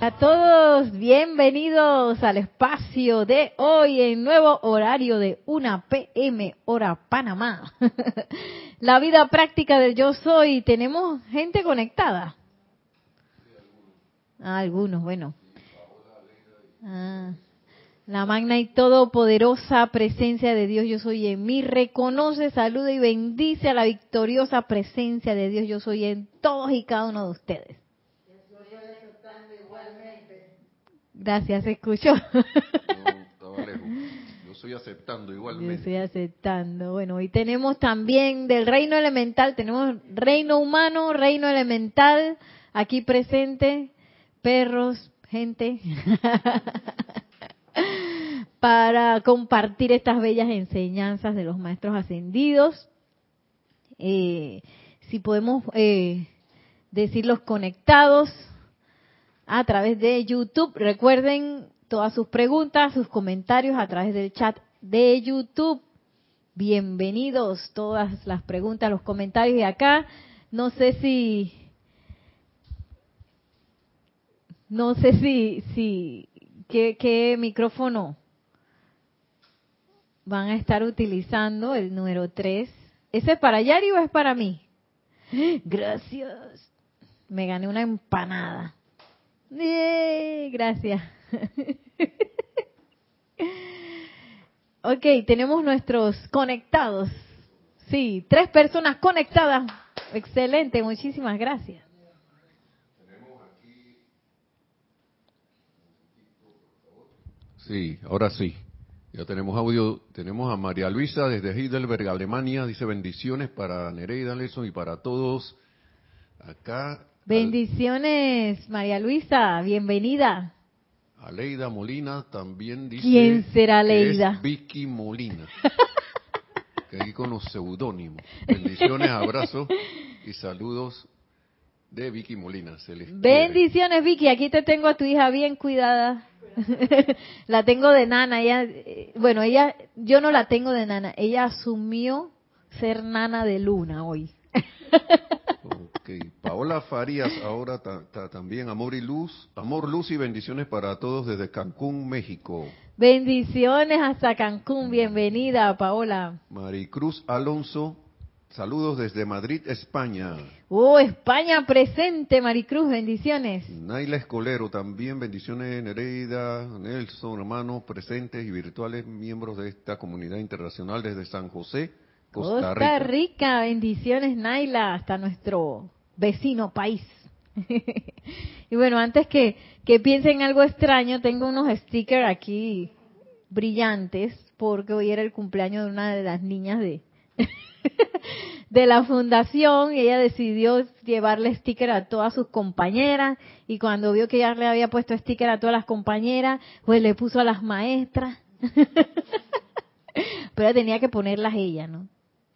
A todos, bienvenidos al espacio de hoy en nuevo horario de 1 pm hora Panamá. La vida práctica del yo soy. Tenemos gente conectada. Ah, algunos, bueno. Ah, la magna y todopoderosa presencia de Dios yo soy en mí reconoce, saluda y bendice a la victoriosa presencia de Dios yo soy en todos y cada uno de ustedes. Gracias, se escuchó. Yo estoy aceptando igualmente. Yo estoy aceptando. Bueno, y tenemos también del reino elemental, tenemos reino humano, reino elemental, aquí presente, perros, gente, para compartir estas bellas enseñanzas de los maestros ascendidos. Eh, si podemos eh, decirlos conectados, a través de YouTube. Recuerden todas sus preguntas, sus comentarios a través del chat de YouTube. Bienvenidos todas las preguntas, los comentarios de acá. No sé si no sé si si qué, qué micrófono van a estar utilizando el número 3. ¿Ese es para Yari o es para mí? Gracias. Me gané una empanada. Gracias. ok, tenemos nuestros conectados. Sí, tres personas conectadas. Excelente, muchísimas gracias. Sí, ahora sí. Ya tenemos audio. Tenemos a María Luisa desde Heidelberg, Alemania. Dice bendiciones para Nereida Leson y para todos. Acá Bendiciones, María Luisa, bienvenida. Aleida Molina también dice. ¿Quién será Aleida? Vicky Molina. que aquí con los seudónimos. Bendiciones, abrazos y saludos de Vicky Molina. Bendiciones, Vicky. Aquí te tengo a tu hija bien cuidada. la tengo de nana. Ella, eh, bueno, ella, yo no la tengo de nana. Ella asumió ser nana de luna hoy. Paola Farías, ahora también amor y luz, amor, luz y bendiciones para todos desde Cancún, México. Bendiciones hasta Cancún, bienvenida Paola. Maricruz Alonso, saludos desde Madrid, España. Oh, España presente, Maricruz, bendiciones. Naila Escolero, también bendiciones Nereida, Nelson, hermanos presentes y virtuales miembros de esta comunidad internacional desde San José, Costa Rica. Costa Rica, bendiciones Naila, hasta nuestro vecino país. y bueno, antes que, que piensen algo extraño, tengo unos stickers aquí brillantes porque hoy era el cumpleaños de una de las niñas de, de la fundación y ella decidió llevarle sticker a todas sus compañeras y cuando vio que ya le había puesto sticker a todas las compañeras, pues le puso a las maestras. Pero tenía que ponerlas ella, ¿no?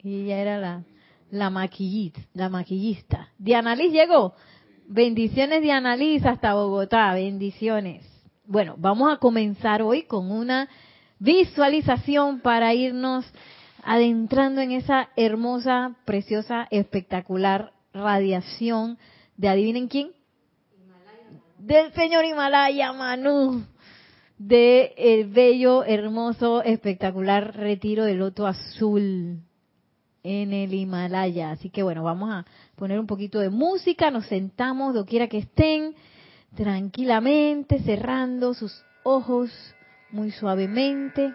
Y ella era la, la maquillista, la maquillista. Diana Liz llegó. Bendiciones Diana Liz hasta Bogotá, bendiciones. Bueno, vamos a comenzar hoy con una visualización para irnos adentrando en esa hermosa, preciosa, espectacular radiación de adivinen quién? Del señor Himalaya Manu, de el bello, hermoso, espectacular retiro del loto azul en el Himalaya. Así que bueno, vamos a poner un poquito de música, nos sentamos doquiera que estén, tranquilamente, cerrando sus ojos muy suavemente,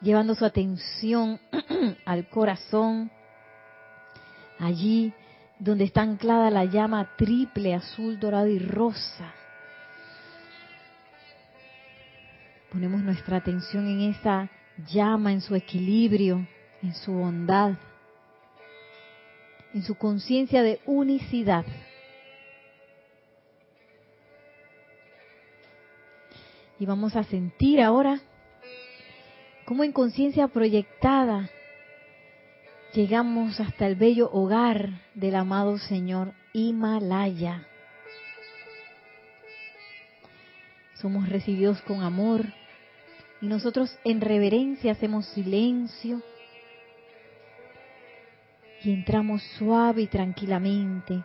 llevando su atención al corazón, allí donde está anclada la llama triple, azul, dorado y rosa. Ponemos nuestra atención en esa llama, en su equilibrio, en su bondad, en su conciencia de unicidad. Y vamos a sentir ahora cómo en conciencia proyectada llegamos hasta el bello hogar del amado Señor Himalaya. Somos recibidos con amor y nosotros en reverencia hacemos silencio y entramos suave y tranquilamente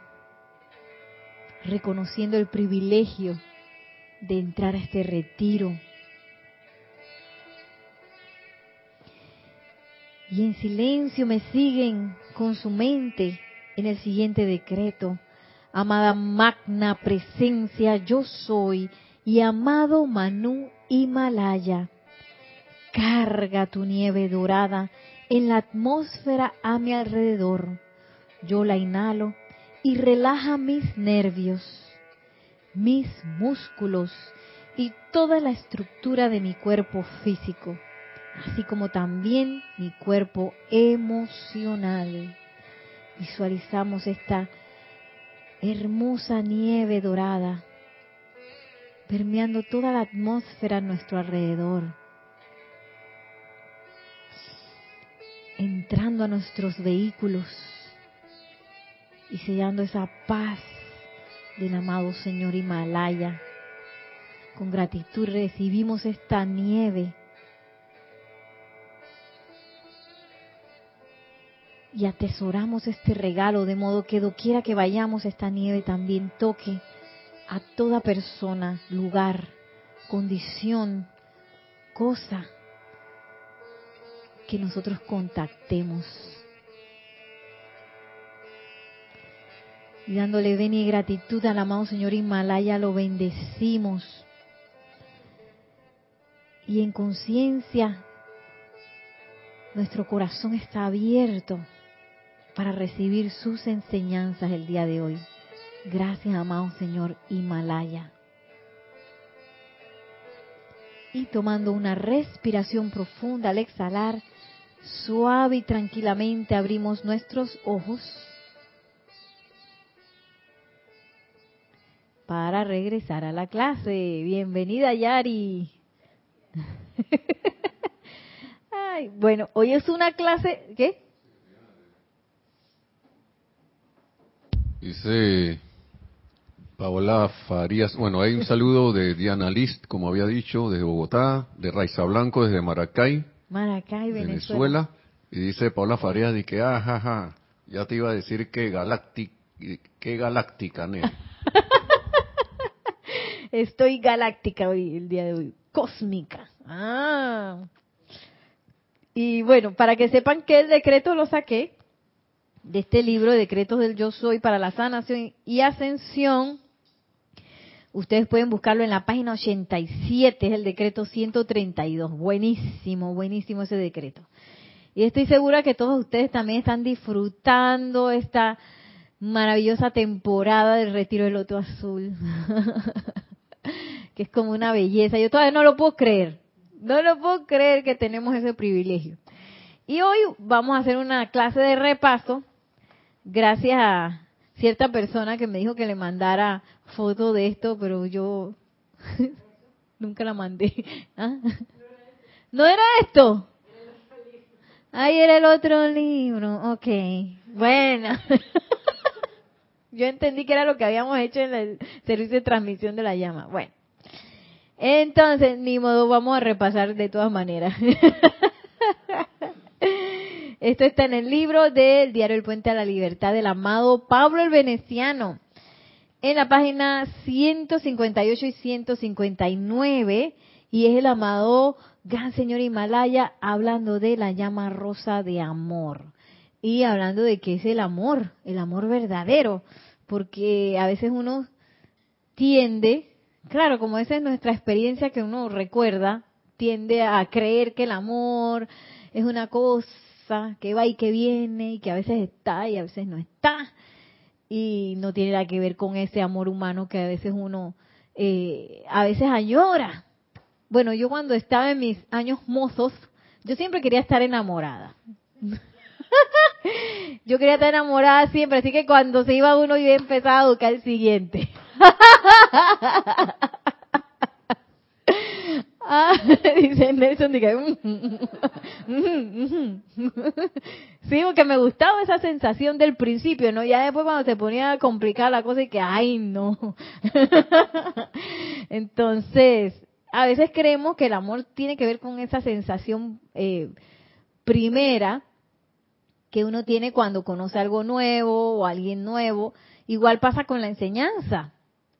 reconociendo el privilegio de entrar a este retiro. Y en silencio me siguen con su mente en el siguiente decreto. Amada magna presencia, yo soy, y amado Manú Himalaya, carga tu nieve dorada en la atmósfera a mi alrededor. Yo la inhalo y relaja mis nervios, mis músculos y toda la estructura de mi cuerpo físico, así como también mi cuerpo emocional. Visualizamos esta hermosa nieve dorada permeando toda la atmósfera a nuestro alrededor, entrando a nuestros vehículos y sellando esa paz del amado Señor Himalaya. Con gratitud recibimos esta nieve y atesoramos este regalo de modo que doquiera que vayamos esta nieve también toque a toda persona, lugar, condición, cosa que nosotros contactemos. Y dándole ven y gratitud al amado Señor Himalaya, lo bendecimos. Y en conciencia, nuestro corazón está abierto para recibir sus enseñanzas el día de hoy. Gracias, amado Señor Himalaya. Y tomando una respiración profunda al exhalar, suave y tranquilamente abrimos nuestros ojos para regresar a la clase. Bienvenida, Yari. Ay, bueno, hoy es una clase, ¿qué? Dice Paola Farías, bueno, hay un saludo de Diana List, como había dicho, desde Bogotá, de Raiza Blanco, desde Maracay, Maracay, Venezuela. Y dice Paola Farías, de que, ah, ya te iba a decir que galáctica, que galáctica, ¿no? Estoy galáctica hoy, el día de hoy. Cósmica. Ah. Y bueno, para que sepan que el decreto lo saqué de este libro, Decretos del Yo Soy para la Sanación y Ascensión. Ustedes pueden buscarlo en la página 87, es el decreto 132. Buenísimo, buenísimo ese decreto. Y estoy segura que todos ustedes también están disfrutando esta maravillosa temporada del retiro del loto azul. que es como una belleza. Yo todavía no lo puedo creer. No lo puedo creer que tenemos ese privilegio. Y hoy vamos a hacer una clase de repaso, gracias a cierta persona que me dijo que le mandara foto de esto, pero yo nunca la mandé. ¿Ah? ¿No era esto? Ahí era el otro libro. Ok, bueno. Yo entendí que era lo que habíamos hecho en el servicio de transmisión de la llama. Bueno, entonces, ni modo, vamos a repasar de todas maneras. Esto está en el libro del diario El Puente a la Libertad del amado Pablo el Veneciano. En la página 158 y 159, y es el amado Gran Señor Himalaya hablando de la llama rosa de amor. Y hablando de que es el amor, el amor verdadero, porque a veces uno tiende, claro, como esa es nuestra experiencia que uno recuerda, tiende a creer que el amor es una cosa que va y que viene y que a veces está y a veces no está y no tiene nada que ver con ese amor humano que a veces uno eh, a veces añora. Bueno, yo cuando estaba en mis años mozos, yo siempre quería estar enamorada. yo quería estar enamorada siempre, así que cuando se iba uno yo empezaba a buscar el siguiente. Ah, dice Nelson, mm, sí, porque me gustaba esa sensación del principio, ¿no? Ya después cuando se ponía a complicar la cosa y que, ay, no. Entonces, a veces creemos que el amor tiene que ver con esa sensación eh, primera que uno tiene cuando conoce algo nuevo o alguien nuevo Igual pasa con la enseñanza.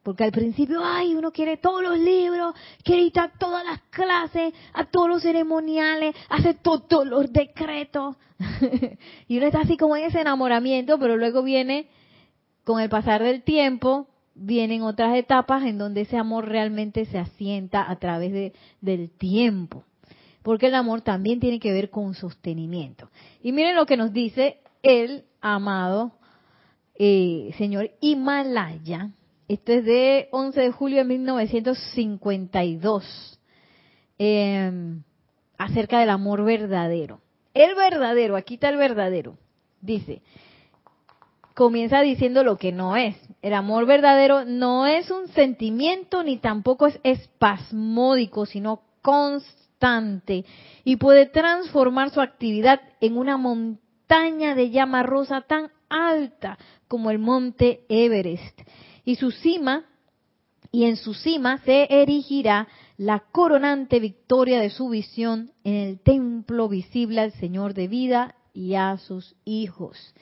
Porque al principio, ay, uno quiere todos los libros, quiere ir a todas las clases, a todos los ceremoniales, hace todos los decretos. y uno está así como en ese enamoramiento, pero luego viene, con el pasar del tiempo, vienen otras etapas en donde ese amor realmente se asienta a través de, del tiempo. Porque el amor también tiene que ver con sostenimiento. Y miren lo que nos dice el amado eh, señor Himalaya esto es de 11 de julio de 1952. Em, acerca del amor verdadero. El verdadero, aquí está el verdadero. Dice, comienza diciendo lo que no es. El amor verdadero no es un sentimiento ni tampoco es espasmódico, sino constante y puede transformar su actividad en una montaña de llama rosa tan alta como el monte Everest y su cima y en su cima se erigirá la coronante victoria de su visión en el templo visible al Señor de vida y a sus hijos.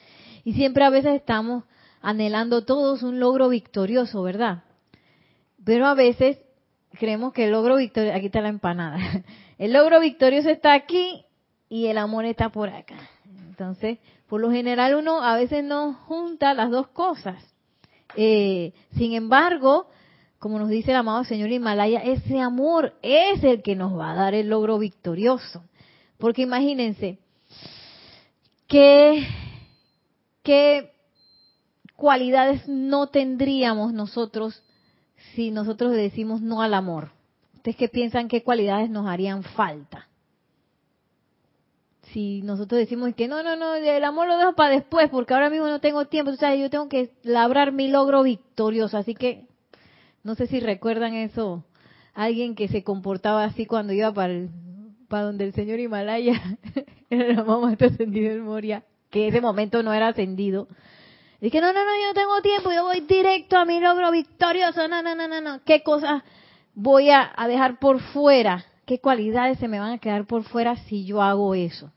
Y siempre a veces estamos anhelando todos un logro victorioso, ¿verdad? Pero a veces creemos que el logro victorioso, aquí está la empanada, el logro victorioso está aquí y el amor está por acá. Entonces, por lo general uno a veces no junta las dos cosas. Eh, sin embargo, como nos dice el amado Señor Himalaya, ese amor es el que nos va a dar el logro victorioso. Porque imagínense, ¿qué, qué cualidades no tendríamos nosotros si nosotros decimos no al amor? ¿Ustedes qué piensan qué cualidades nos harían falta? Si nosotros decimos que no, no, no, el amor lo dejo para después porque ahora mismo no tengo tiempo, o sea, yo tengo que labrar mi logro victorioso, así que no sé si recuerdan eso, alguien que se comportaba así cuando iba para para donde el señor Himalaya era la mamá ascendido en Moria, que ese momento no era ascendido. Dije, no, no, no, yo no tengo tiempo, yo voy directo a mi logro victorioso, no, no, no, no, no, ¿qué cosas voy a dejar por fuera? ¿Qué cualidades se me van a quedar por fuera si yo hago eso?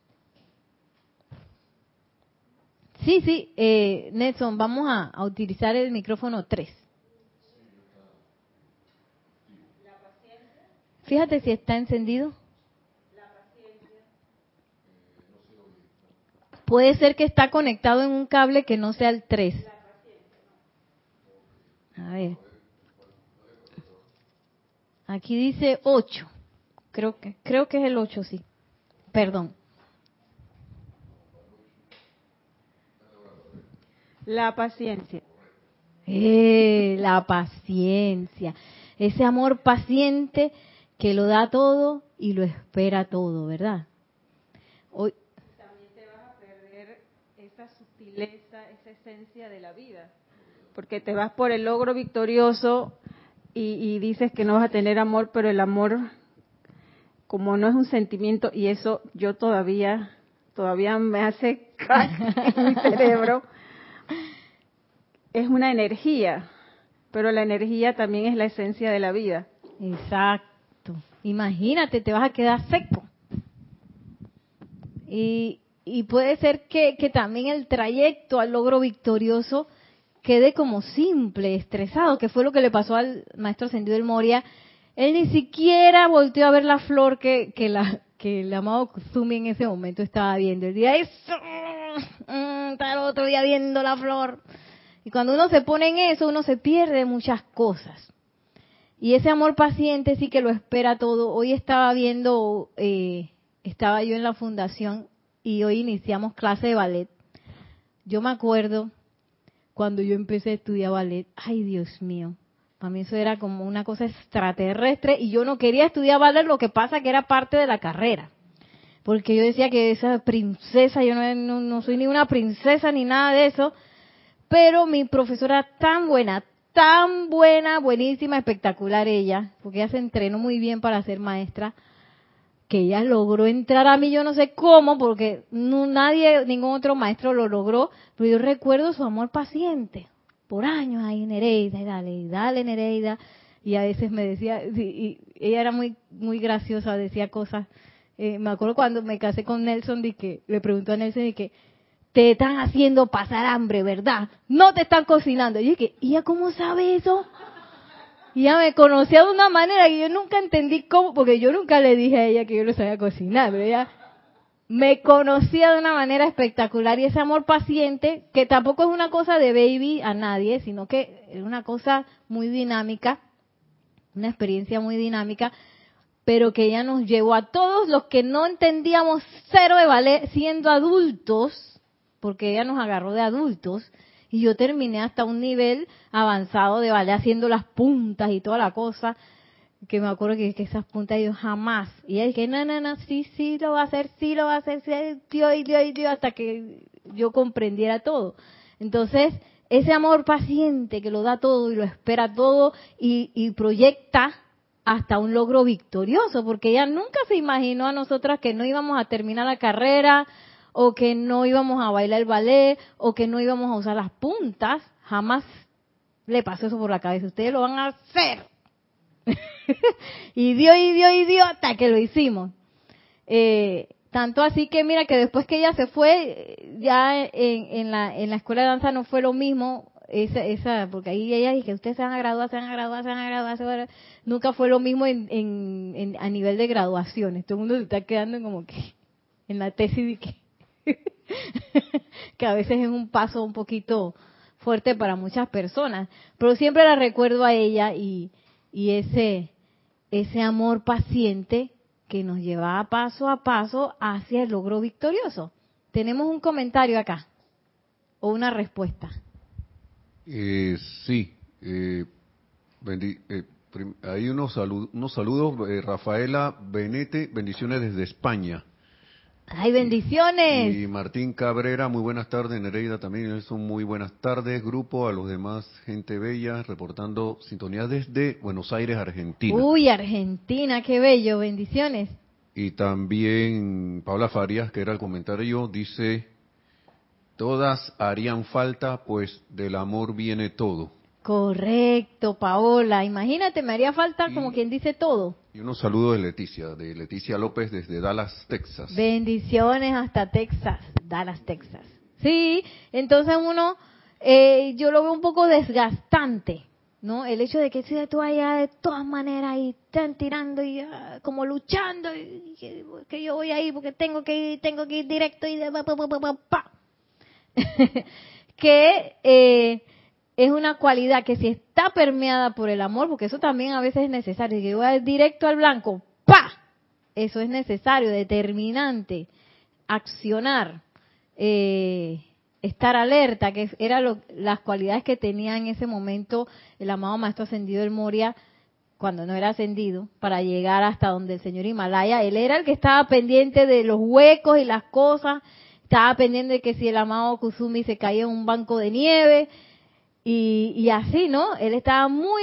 Sí, sí, eh, Nelson, vamos a, utilizar el micrófono 3. Fíjate si está encendido. Puede ser que está conectado en un cable que no sea el 3. A ver. Aquí dice 8. Creo que creo que es el 8, sí. Perdón. La paciencia. Eh, la paciencia. Ese amor paciente que lo da todo y lo espera todo, ¿verdad? Hoy, También te vas a perder esa sutileza, esa esencia de la vida. Porque te vas por el logro victorioso y, y dices que no vas a tener amor, pero el amor, como no es un sentimiento, y eso yo todavía, todavía me hace caer en mi cerebro es una energía, pero la energía también es la esencia de la vida. Exacto. Imagínate, te vas a quedar seco. Y, y puede ser que, también el trayecto al logro victorioso quede como simple, estresado, que fue lo que le pasó al maestro ascendido del Moria. Él ni siquiera volteó a ver la flor que, la, que el amado en ese momento estaba viendo. El día, eso, mm, está el otro día viendo la flor. Y cuando uno se pone en eso, uno se pierde muchas cosas. Y ese amor paciente sí que lo espera todo. Hoy estaba viendo, eh, estaba yo en la fundación y hoy iniciamos clase de ballet. Yo me acuerdo cuando yo empecé a estudiar ballet, ay Dios mío, para mí eso era como una cosa extraterrestre y yo no quería estudiar ballet, lo que pasa que era parte de la carrera. Porque yo decía que esa princesa, yo no, no soy ni una princesa ni nada de eso, pero mi profesora tan buena, tan buena, buenísima, espectacular ella, porque ella se entrenó muy bien para ser maestra, que ella logró entrar a mí, yo no sé cómo, porque nadie, ningún otro maestro lo logró, pero yo recuerdo su amor paciente, por años ahí Nereida, dale, dale Nereida, y a veces me decía, y, ella era muy, muy graciosa, decía cosas, eh, me acuerdo cuando me casé con Nelson, de que le preguntó a Nelson, de que, te están haciendo pasar hambre, ¿verdad? No te están cocinando. Y yo dije, ¿y ella cómo sabe eso? Y ella me conocía de una manera que yo nunca entendí cómo, porque yo nunca le dije a ella que yo no sabía cocinar, pero ella me conocía de una manera espectacular y ese amor paciente, que tampoco es una cosa de baby a nadie, sino que es una cosa muy dinámica, una experiencia muy dinámica, pero que ella nos llevó a todos los que no entendíamos cero de ballet siendo adultos, porque ella nos agarró de adultos, y yo terminé hasta un nivel avanzado de ballet haciendo las puntas y toda la cosa, que me acuerdo que, esas puntas yo jamás, y ella dije, no, no, no, sí, sí lo va a hacer, sí lo va a hacer, sí, Dios, Dios, Dios, hasta que yo comprendiera todo. Entonces, ese amor paciente que lo da todo y lo espera todo y, y proyecta hasta un logro victorioso, porque ella nunca se imaginó a nosotras que no íbamos a terminar la carrera, o que no íbamos a bailar el ballet, o que no íbamos a usar las puntas, jamás le pasó eso por la cabeza. Ustedes lo van a hacer. y dio y dio que lo hicimos. Eh, tanto así que mira que después que ella se fue, ya en, en, la, en la escuela de danza no fue lo mismo, esa, esa, porque ahí ella dije, ustedes se van a graduar, se van a graduar, se van a graduar, nunca fue lo mismo en, en, a nivel de graduaciones. Todo el mundo se está quedando como que en la tesis de que, que a veces es un paso un poquito fuerte para muchas personas. Pero siempre la recuerdo a ella y, y ese, ese amor paciente que nos lleva paso a paso hacia el logro victorioso. Tenemos un comentario acá o una respuesta. Eh, sí, eh, eh hay unos, unos saludos. Eh, Rafaela Benete, bendiciones desde España. ¡Ay, bendiciones! Y Martín Cabrera, muy buenas tardes. Nereida también, son muy buenas tardes. Grupo, a los demás, gente bella, reportando sintonía desde Buenos Aires, Argentina. Uy, Argentina, qué bello, bendiciones. Y también Paula Farias, que era el comentario, dice, Todas harían falta, pues del amor viene todo. Correcto, Paola. Imagínate, me haría falta como quien dice todo. Y unos saludos de Leticia, de Leticia López desde Dallas, Texas. Bendiciones hasta Texas, Dallas, Texas. Sí, entonces uno, eh, yo lo veo un poco desgastante, ¿no? El hecho de que si tú allá de todas maneras y están tirando y ah, como luchando, y, que, yo voy ahí porque tengo que ir, tengo que ir directo y de pa, pa, pa, pa que eh, es una cualidad que si está permeada por el amor, porque eso también a veces es necesario, que voy directo al blanco, ¡pa! Eso es necesario, determinante, accionar, eh, estar alerta, que eran las cualidades que tenía en ese momento el amado Maestro Ascendido del Moria cuando no era ascendido, para llegar hasta donde el señor Himalaya, él era el que estaba pendiente de los huecos y las cosas. Estaba pendiente de que si el amado Kusumi se caía en un banco de nieve y, así, ¿no? Él estaba muy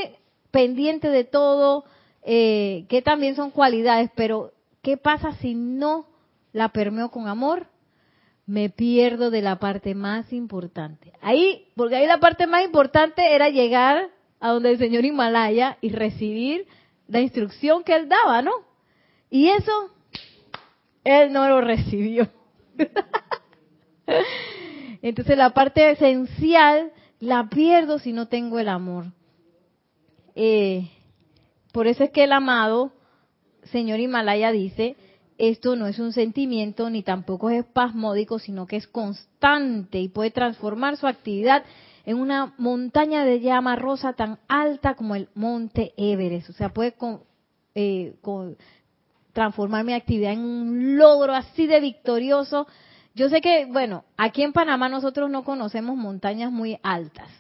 pendiente de todo, eh, que también son cualidades, pero ¿qué pasa si no la permeo con amor? Me pierdo de la parte más importante. Ahí, porque ahí la parte más importante era llegar a donde el señor Himalaya y recibir la instrucción que él daba, ¿no? Y eso, él no lo recibió. Entonces la parte esencial la pierdo si no tengo el amor. Eh, por eso es que el amado señor Himalaya dice, esto no es un sentimiento ni tampoco es espasmódico, sino que es constante y puede transformar su actividad en una montaña de llama rosa tan alta como el monte Everest. O sea, puede eh, transformar mi actividad en un logro así de victorioso yo sé que, bueno, aquí en Panamá nosotros no conocemos montañas muy altas.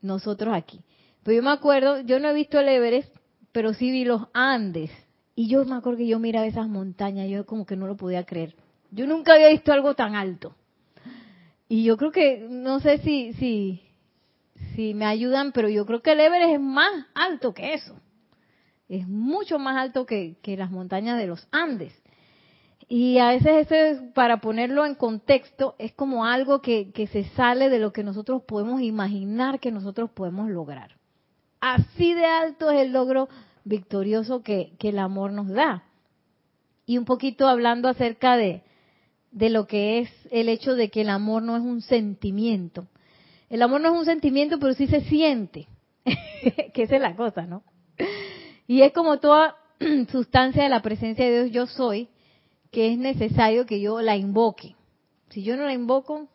Nosotros aquí. Pero yo me acuerdo, yo no he visto el Everest, pero sí vi los Andes. Y yo me acuerdo que yo miraba esas montañas, yo como que no lo podía creer. Yo nunca había visto algo tan alto. Y yo creo que, no sé si, si, si me ayudan, pero yo creo que el Everest es más alto que eso. Es mucho más alto que, que las montañas de los Andes. Y a veces eso, para ponerlo en contexto, es como algo que, se sale de lo que nosotros podemos imaginar que nosotros podemos lograr. Así de alto es el logro victorioso que, el amor nos da. Y un poquito hablando acerca de, de lo que es el hecho de que el amor no es un sentimiento. El amor no es un sentimiento, pero sí se siente, que esa es la cosa, ¿no? Y es como toda sustancia de la presencia de Dios yo soy, que es necesario que yo la invoque. Si yo no la invoco,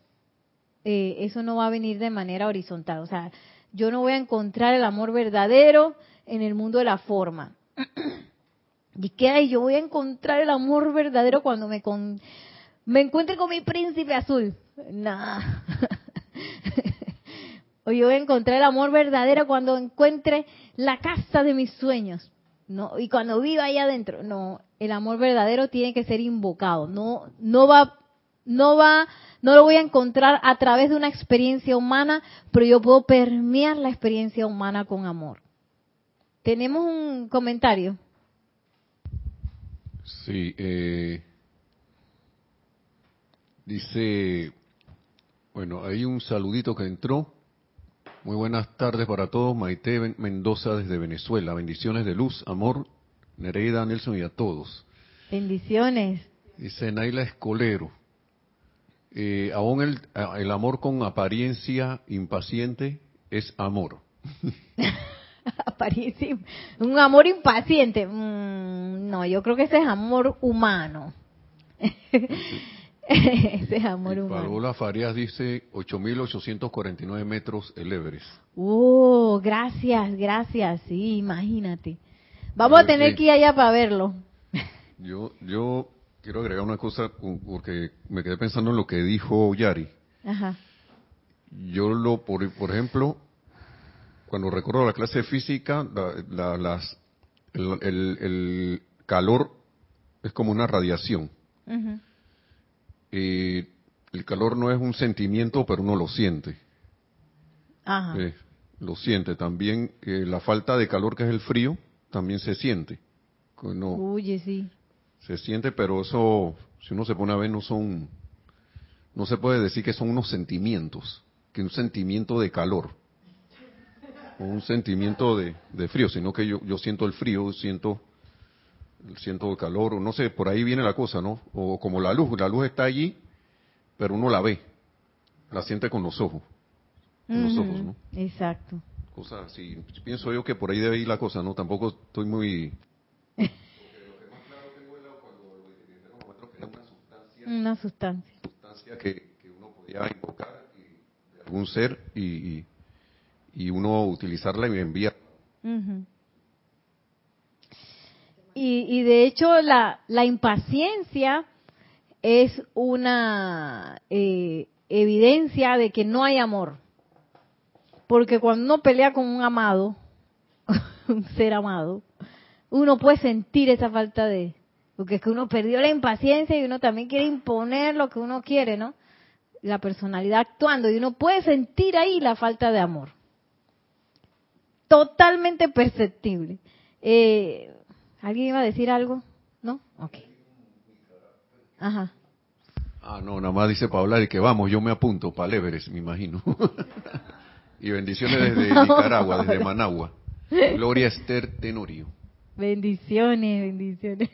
eh, eso no va a venir de manera horizontal. O sea, yo no voy a encontrar el amor verdadero en el mundo de la forma. ¿Y qué hay? Yo voy a encontrar el amor verdadero cuando me, con, me encuentre con mi príncipe azul. Nah. o yo voy a encontrar el amor verdadero cuando encuentre la casa de mis sueños. No, y cuando viva ahí adentro. No, el amor verdadero tiene que ser invocado. No, no va, no va, no lo voy a encontrar a través de una experiencia humana, pero yo puedo permear la experiencia humana con amor. Tenemos un comentario. Sí, eh, dice, bueno, hay un saludito que entró. Muy buenas tardes para todos. Maite Mendoza desde Venezuela. Bendiciones de luz, amor, Nereida, Nelson y a todos. Bendiciones. Dice Naila Escolero. Eh, aún el, el amor con apariencia impaciente es amor. apariencia, un amor impaciente. Mm, no, yo creo que ese es amor humano. ese es amor humano. Paola Farías dice 8.849 metros el Everest. Oh, gracias, gracias. Sí, imagínate. Vamos a tener que ir allá para verlo. Yo, yo quiero agregar una cosa porque me quedé pensando en lo que dijo Yari. Ajá. Yo lo, por, por ejemplo, cuando recuerdo la clase de física, la, las, el, el, calor es como una radiación. El calor no es un sentimiento, pero uno lo siente. Ajá. Eh, lo siente. También eh, la falta de calor, que es el frío, también se siente. Uy, sí. Se siente, pero eso, si uno se pone a ver, no son, no se puede decir que son unos sentimientos, que un sentimiento de calor un sentimiento de, frío, sino que yo, yo siento el frío, siento siento calor, o no sé, por ahí viene la cosa, ¿no? O como la luz, la luz está allí, pero uno la ve, la siente con los ojos, con los ojos, ¿no? Exacto. Cosas así, pienso yo que por ahí debe ir la cosa, ¿no? Tampoco estoy muy... una sustancia. sustancia que, uno podía invocar de algún ser y y uno utilizarla y enviar. Y, de hecho la, la impaciencia es una eh, evidencia de que no hay amor. Porque cuando uno pelea con un amado, un ser amado, uno puede sentir esa falta de... Porque es que uno perdió la impaciencia y uno también quiere imponer lo que uno quiere, ¿no? La personalidad actuando y uno puede sentir ahí la falta de amor totalmente perceptible. Eh, ¿Alguien iba a decir algo? ¿No? Ok. Ajá. Ah, no, nada más dice Paula de que vamos, yo me apunto para Everest, me imagino. y bendiciones desde Nicaragua, desde Managua. Gloria Esther Tenorio. Bendiciones, bendiciones.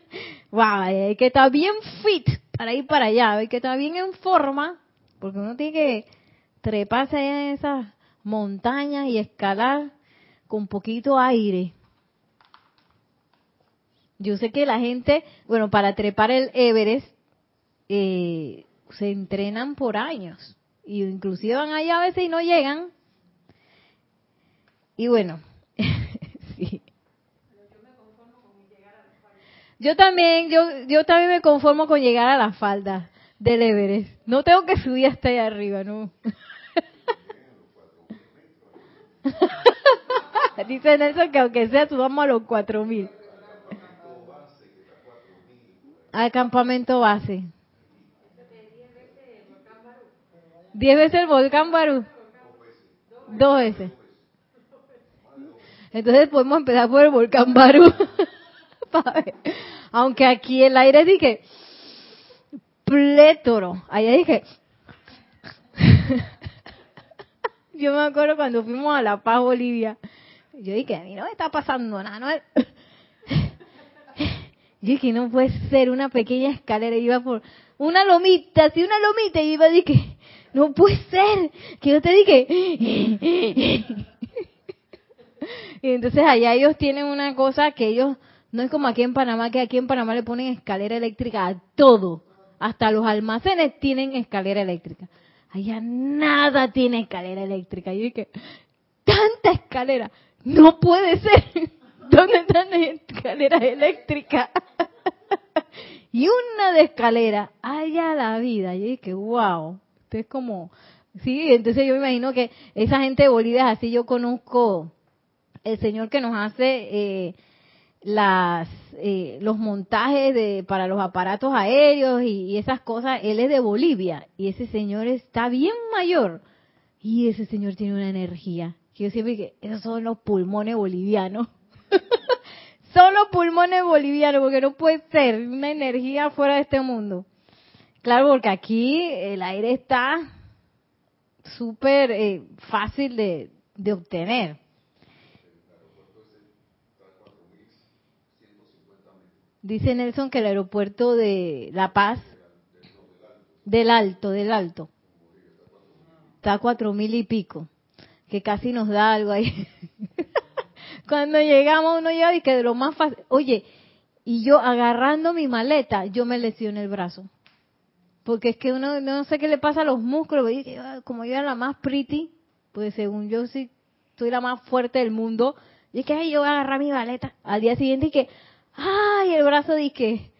wow, hay que estar bien fit para ir para allá, hay que estar bien en forma, porque uno tiene que treparse en esas montañas y escalar con poquito aire. Yo sé que la gente, bueno, para trepar el Everest, eh, se entrenan por años. Y inclusive van allá a veces y no llegan. Y bueno, sí. Yo también, yo, yo también me conformo con llegar a la falda del Everest. No tengo que subir hasta allá arriba, ¿no? Dice Nelson que aunque sea subamos a los 4000. Al campamento base. ¿Diez veces el volcán Barú? Dos veces. Entonces podemos empezar por el volcán Barú. Aunque aquí el aire dije plétoro. Allá dije yo me acuerdo cuando fuimos a La Paz, Bolivia. Yo dije, a mí no me está pasando nada. ¿no? Y dije, no puede ser una pequeña escalera. Iba por una lomita, así una lomita. Y iba, dije, no puede ser. Que yo te dije. y entonces allá ellos tienen una cosa que ellos, no es como aquí en Panamá, que aquí en Panamá le ponen escalera eléctrica a todo. Hasta los almacenes tienen escalera eléctrica. Allá nada tiene escalera eléctrica. Y dije, tanta escalera. No puede ser. ¿Dónde están las escaleras eléctricas? y una de escalera, allá la vida. Y dije, wow, es como, sí, entonces yo me imagino que esa gente de Bolivia es así. Yo conozco el señor que nos hace eh, las eh, los montajes de para los aparatos aéreos y, y, esas cosas. Él es de Bolivia y ese señor está bien mayor y ese señor tiene una energía que yo siempre que esos son los pulmones bolivianos. son los pulmones bolivianos porque no puede ser una energía fuera de este mundo. Claro, porque aquí el aire está súper eh, fácil de, de obtener. Dice Nelson que el aeropuerto de La Paz, del Alto, del Alto, está a cuatro mil y pico, que casi nos da algo ahí. Cuando llegamos, uno llega y que de lo más fácil, oye, y yo agarrando mi maleta, yo me lesioné el brazo. Porque es que uno no sé qué le pasa a los músculos, como yo era la más pretty, pues según yo sí soy la más fuerte del mundo, y es que yo voy a agarrar mi maleta. Al día siguiente y que, ay, el brazo dije,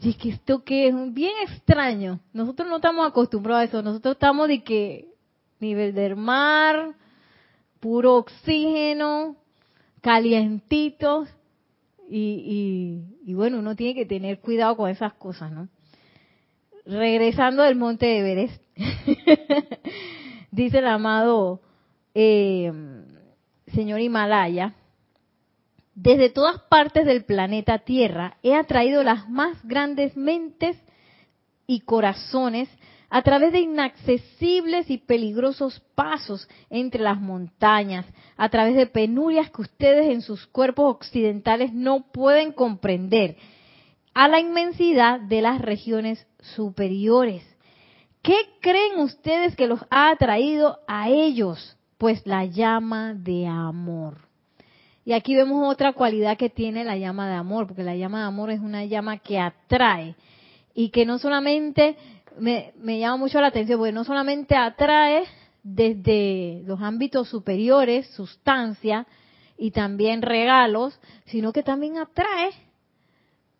y que esto que es bien extraño. Nosotros no estamos acostumbrados a eso, nosotros estamos de que nivel del mar, puro oxígeno, calientitos, y, y, y, bueno, uno tiene que tener cuidado con esas cosas, ¿no? Regresando del monte de Everest, dice el amado eh, señor Himalaya, desde todas partes del planeta Tierra he atraído las más grandes mentes y corazones a través de inaccesibles y peligrosos pasos entre las montañas, a través de penurias que ustedes en sus cuerpos occidentales no pueden comprender, a la inmensidad de las regiones superiores. ¿Qué creen ustedes que los ha atraído a ellos? Pues la llama de amor. Y aquí vemos otra cualidad que tiene la llama de amor, porque la llama de amor es una llama que atrae y que no solamente me, me llama mucho la atención, porque no solamente atrae desde los ámbitos superiores, sustancia y también regalos, sino que también atrae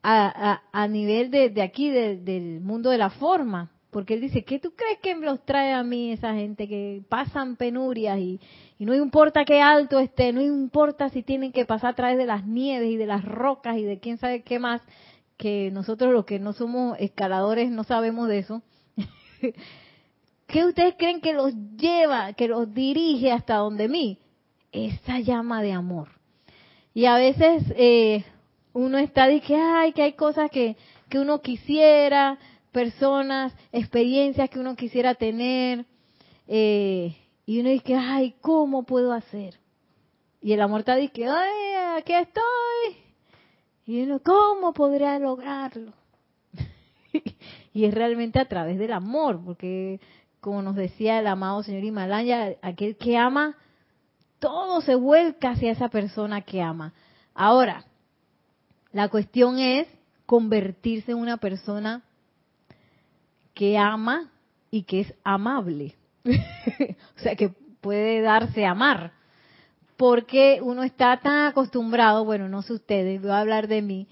a, a, a nivel de, de aquí, de, del mundo de la forma. Porque él dice, ¿qué tú crees que los trae a mí esa gente que pasan penurias y, y no importa qué alto esté, no importa si tienen que pasar a través de las nieves y de las rocas y de quién sabe qué más, que nosotros los que no somos escaladores no sabemos de eso. ¿Qué ustedes creen que los lleva, que los dirige hasta donde mí? Esa llama de amor. Y a veces eh, uno está de que, ay, que hay cosas que, que uno quisiera, personas, experiencias que uno quisiera tener, eh, y uno dice, ay, ¿cómo puedo hacer? Y el amor está dice, ay, aquí estoy. Y uno, ¿cómo podría lograrlo? y es realmente a través del amor, porque como nos decía el amado señor Himalaya, aquel que ama, todo se vuelca hacia esa persona que ama. Ahora, la cuestión es convertirse en una persona que ama y que es amable. o sea, que puede darse amar. Porque uno está tan acostumbrado, bueno, no sé ustedes, voy a hablar de mí,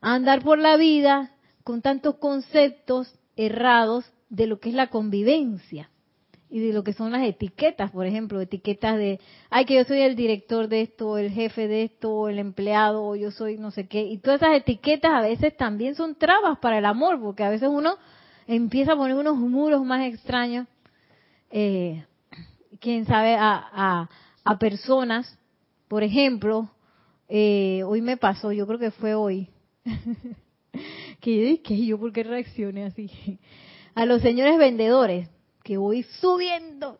a andar por la vida con tantos conceptos errados de lo que es la convivencia y de lo que son las etiquetas, por ejemplo, etiquetas de, ay, que yo soy el director de esto, el jefe de esto, el empleado, o yo soy no sé qué. Y todas esas etiquetas a veces también son trabas para el amor, porque a veces uno empieza a poner unos muros más extraños, eh, quién sabe, a, a, personas, por ejemplo, eh, hoy me pasó, yo creo que fue hoy, que yo dije, yo por qué reaccioné así, a los señores vendedores, que voy subiendo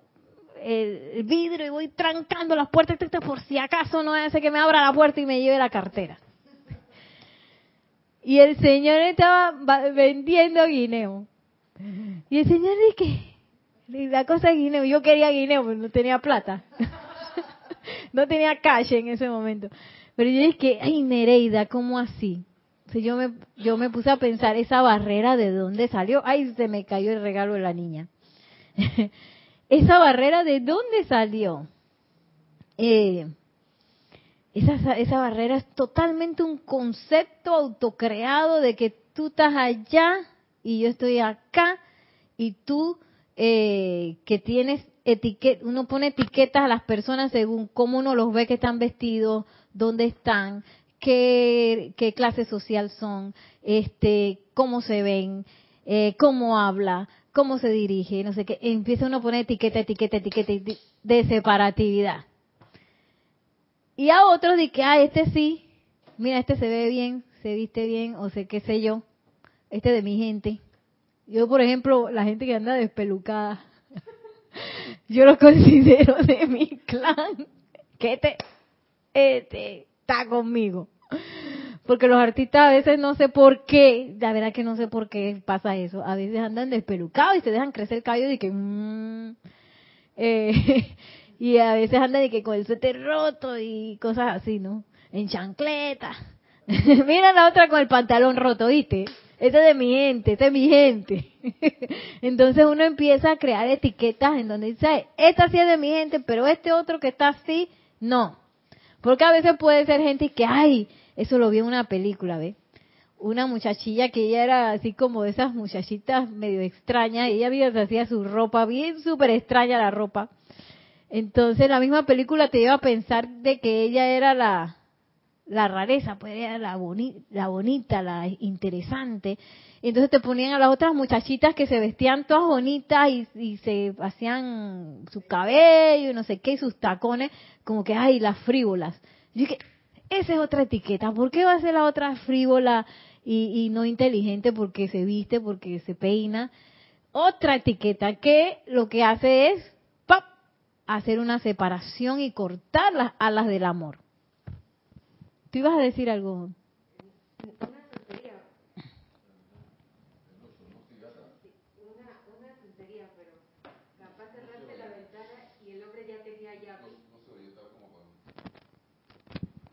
el vidrio y voy trancando las puertas por si acaso no hace que me abra la puerta y me lleve la cartera. y el señor estaba vendiendo guineo. Y el señor dice que la cosa guineo, yo quería guineo, pero no tenía plata. No tenía cash en ese momento. Pero yo dije, ay Nereida, ¿cómo así? yo me, yo me puse a pensar esa barrera de dónde salió. Ay, se me cayó el regalo de la niña. esa barrera de dónde salió. Eh, esa, esa barrera es totalmente un concepto autocreado de que tú estás allá y yo estoy acá y tú eh, que tienes etiqueta, uno pone etiquetas a las personas según cómo uno los ve que están vestidos, dónde están, qué, qué clase social son, este, cómo se ven, eh, cómo habla, cómo se dirige, no sé qué. Empieza uno a poner etiqueta, etiqueta, etiqueta de separatividad. Y a otros de que, ah, este sí, mira, este se ve bien, se viste bien, o sé qué sé yo, este de mi gente. Yo, por ejemplo, la gente que anda despelucada, yo lo considero de mi clan, que este, este está conmigo. Porque los artistas a veces no sé por qué, la verdad que no sé por qué pasa eso. A veces andan despelucados y se dejan crecer el cabello y que, mmm, y a veces anda de que con el suéter roto y cosas así, ¿no? En chancleta. Mira la otra con el pantalón roto, ¿viste? Este es de mi gente, este es mi gente. Entonces uno empieza a crear etiquetas en donde dice, esta sí es de mi gente, pero este otro que está así, no. Porque a veces puede ser gente que, ay, eso lo vi en una película, ¿ves? Una muchachilla que ella era así como de esas muchachitas medio extrañas, y ella se hacía su ropa, bien súper extraña la ropa. Entonces la misma película te iba a pensar de que ella era la, la rareza, pues la, la bonita, la interesante. Entonces te ponían a las otras muchachitas que se vestían todas bonitas y, se hacían su cabello y no sé qué, y sus tacones, como que, ay, las frívolas. Yo dije, esa es otra etiqueta. ¿Por qué va a ser la otra frívola y, y no inteligente porque se viste, porque se peina? Otra etiqueta que lo que hace es hacer una separación y cortar las alas del amor. ¿Tú ibas a decir algo?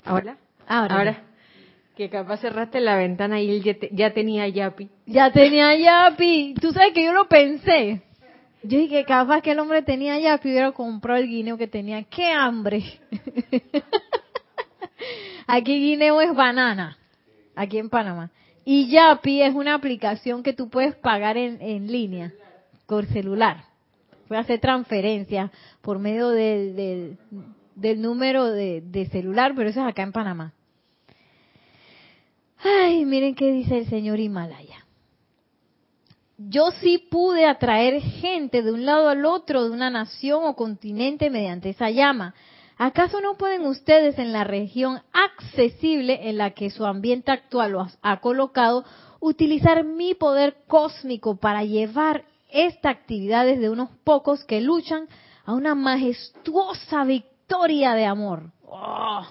¿Ahora? Ahora. Ahora. Que capaz cerraste la ventana y él ya, ya tenía yapi. Ya tenía yapi. Tú sabes que yo lo pensé. Yo dije, capaz que el hombre tenía ya, hubiera comprado el guineo que tenía. ¡Qué hambre! aquí guineo es banana, aquí en Panamá. Y Yapi es una aplicación que tú puedes pagar en, en línea, por celular. Puedes hacer transferencias por medio del, del, número de, de celular, pero eso es acá en Panamá. Ay, miren qué dice el señor Himalaya yo sí pude atraer gente de un lado al otro de una nación o continente mediante esa llama. ¿Acaso no pueden ustedes en la región accesible en la que su ambiente actual los ha colocado utilizar mi poder cósmico para llevar esta actividad desde unos pocos que luchan a una majestuosa victoria de amor? Oh.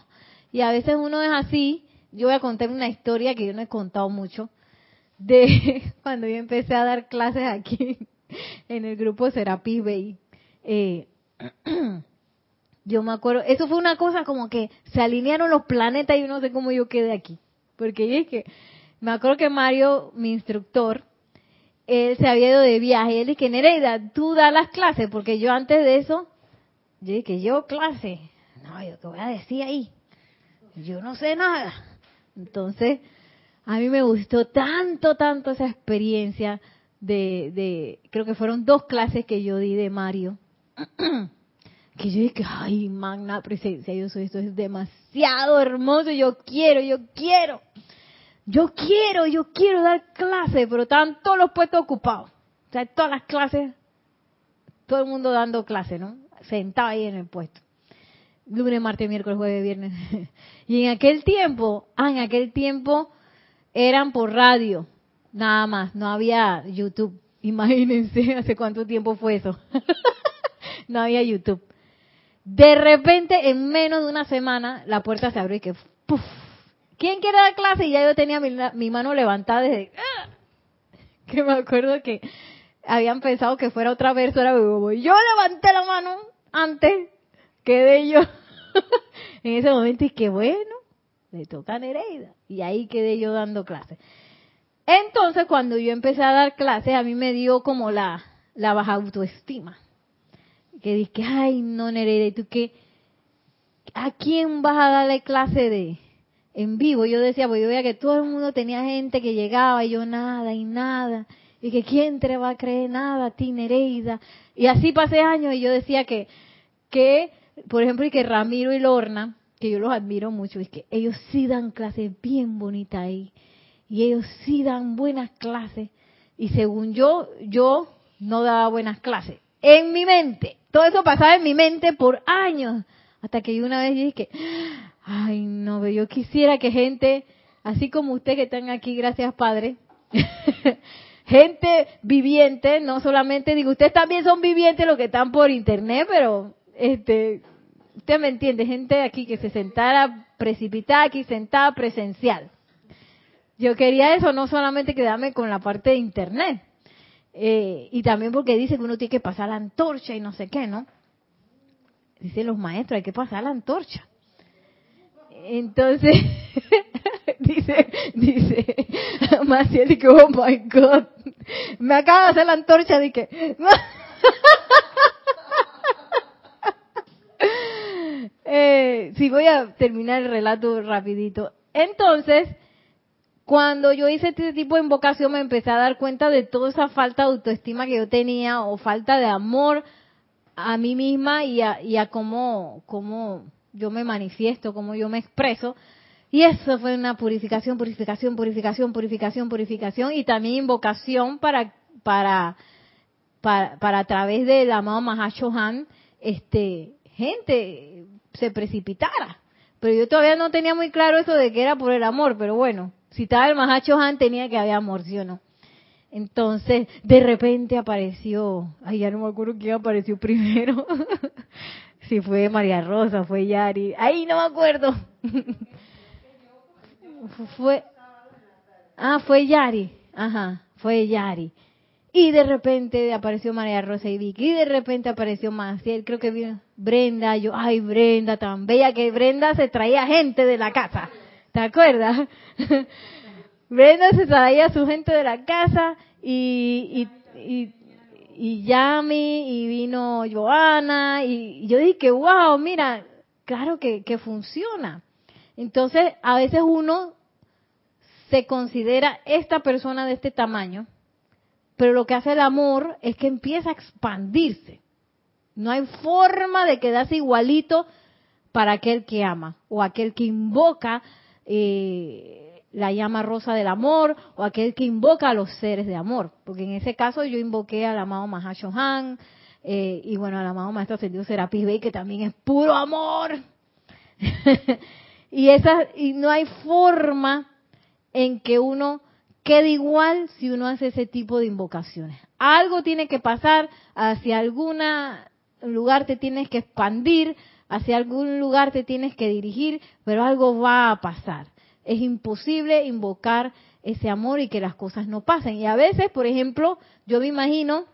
Y a veces uno es así. Yo voy a contar una historia que yo no he contado mucho de cuando yo empecé a dar clases aquí en el grupo Serapis Bay. Eh, yo me acuerdo, eso fue una cosa como que se alinearon los planetas y yo no sé cómo yo quedé aquí. Porque yo que me acuerdo que Mario, mi instructor, él se había ido de viaje. Y él dije, Nereida, tú das las clases, porque yo antes de eso, yo dije, yo clase. No, yo te voy a decir ahí. Yo no sé nada. Entonces, a mí me gustó tanto, tanto esa experiencia de, de, creo que fueron dos clases que yo di de Mario, que yo dije, ay, magna presencia, yo soy, esto es demasiado hermoso, yo quiero, yo quiero, yo quiero, yo quiero dar clases, pero estaban todos los puestos ocupados. O sea, todas las clases, todo el mundo dando clases, ¿no? Sentado ahí en el puesto. Lunes, martes, miércoles, jueves, viernes. y en aquel tiempo, ah, en aquel tiempo, eran por radio, nada más, no había YouTube. Imagínense hace cuánto tiempo fue eso. no había YouTube. De repente, en menos de una semana, la puerta se abrió y que, ¡puf! ¿quién quiere dar clase? Y ya yo tenía mi, mi mano levantada desde... ¡ah! Que me acuerdo que habían pensado que fuera otra persona. Yo levanté la mano antes que de yo. en ese momento y que bueno, le toca a Nereida. Y ahí quedé yo dando clases. Entonces, cuando yo empecé a dar clases, a mí me dio como la, la baja autoestima. Que dije, ay, no, Nereida, ¿y tú qué? ¿A quién vas a darle clase de en vivo? Yo decía, pues yo veía que todo el mundo tenía gente que llegaba y yo nada y nada. Y que quién te va a creer nada a ti, Nereida. Y así pasé años y yo decía que, que, por ejemplo, y que Ramiro y Lorna, que yo los admiro mucho, es que ellos sí dan clases bien bonitas ahí y ellos sí dan buenas clases. Y según yo, yo no daba buenas clases. En mi mente. Todo eso pasaba en mi mente por años. Hasta que yo una vez dije, ay no, yo quisiera que gente, así como usted que están aquí, gracias Padre, gente viviente, no solamente digo, ustedes también son vivientes los que están por internet, pero este, usted me entiende, gente aquí que se sentara precipitada aquí, sentada presencial. Yo quería eso, no solamente quedarme con la parte de internet. Eh, y también porque dice que uno tiene que pasar la antorcha y no sé qué, ¿no? Dicen los maestros, hay que pasar la antorcha. Entonces, dice, dice, Maciel, que, oh my God, me acaba de hacer la antorcha, de que, eh, sí, voy a terminar el relato rapidito. Entonces, cuando yo hice este tipo de invocación me empecé a dar cuenta de toda esa falta de autoestima que yo tenía o falta de amor a mí misma y a, y cómo, cómo yo me manifiesto, cómo yo me expreso. Y eso fue una purificación, purificación, purificación, purificación, purificación y también invocación para, para, para, para a través del amado Mahashohan, este, gente se precipitara. Pero yo todavía no tenía muy claro eso de que era por el amor, pero bueno, si estaba el Mahacho Han, tenía que haber amor, ¿sí o no? Entonces, de repente apareció, ay, ya no me acuerdo quién apareció primero. si fue María Rosa, fue Yari, ay, no me acuerdo. fue, ah, fue Yari, ajá, fue Yari. Y de repente apareció María Rosa y Vicky, y de repente apareció Maciel, creo que vino Brenda, yo, ay, Brenda, tan bella que Brenda se traía gente de la casa. ¿Te acuerdas? Brenda se traía a su gente de la casa y, y, y, Yami y vino Joana y yo dije, wow, mira, claro que, que funciona. Entonces, a veces uno se considera esta persona de este tamaño, pero lo que hace el amor es que empieza a expandirse. No hay forma de quedarse igualito para aquel que ama o aquel que invoca eh, la llama rosa del amor o aquel que invoca a los seres de amor. Porque en ese caso yo invoqué al amado Mahashohan eh, y bueno, al amado Maestro Ascendido Serapis Bey, que también es puro amor. y, esa, y no hay forma en que uno quede igual si uno hace ese tipo de invocaciones. Algo tiene que pasar, hacia algún lugar te tienes que expandir, hacia algún lugar te tienes que dirigir, pero algo va a pasar. Es imposible invocar ese amor y que las cosas no pasen. Y a veces, por ejemplo, yo me imagino,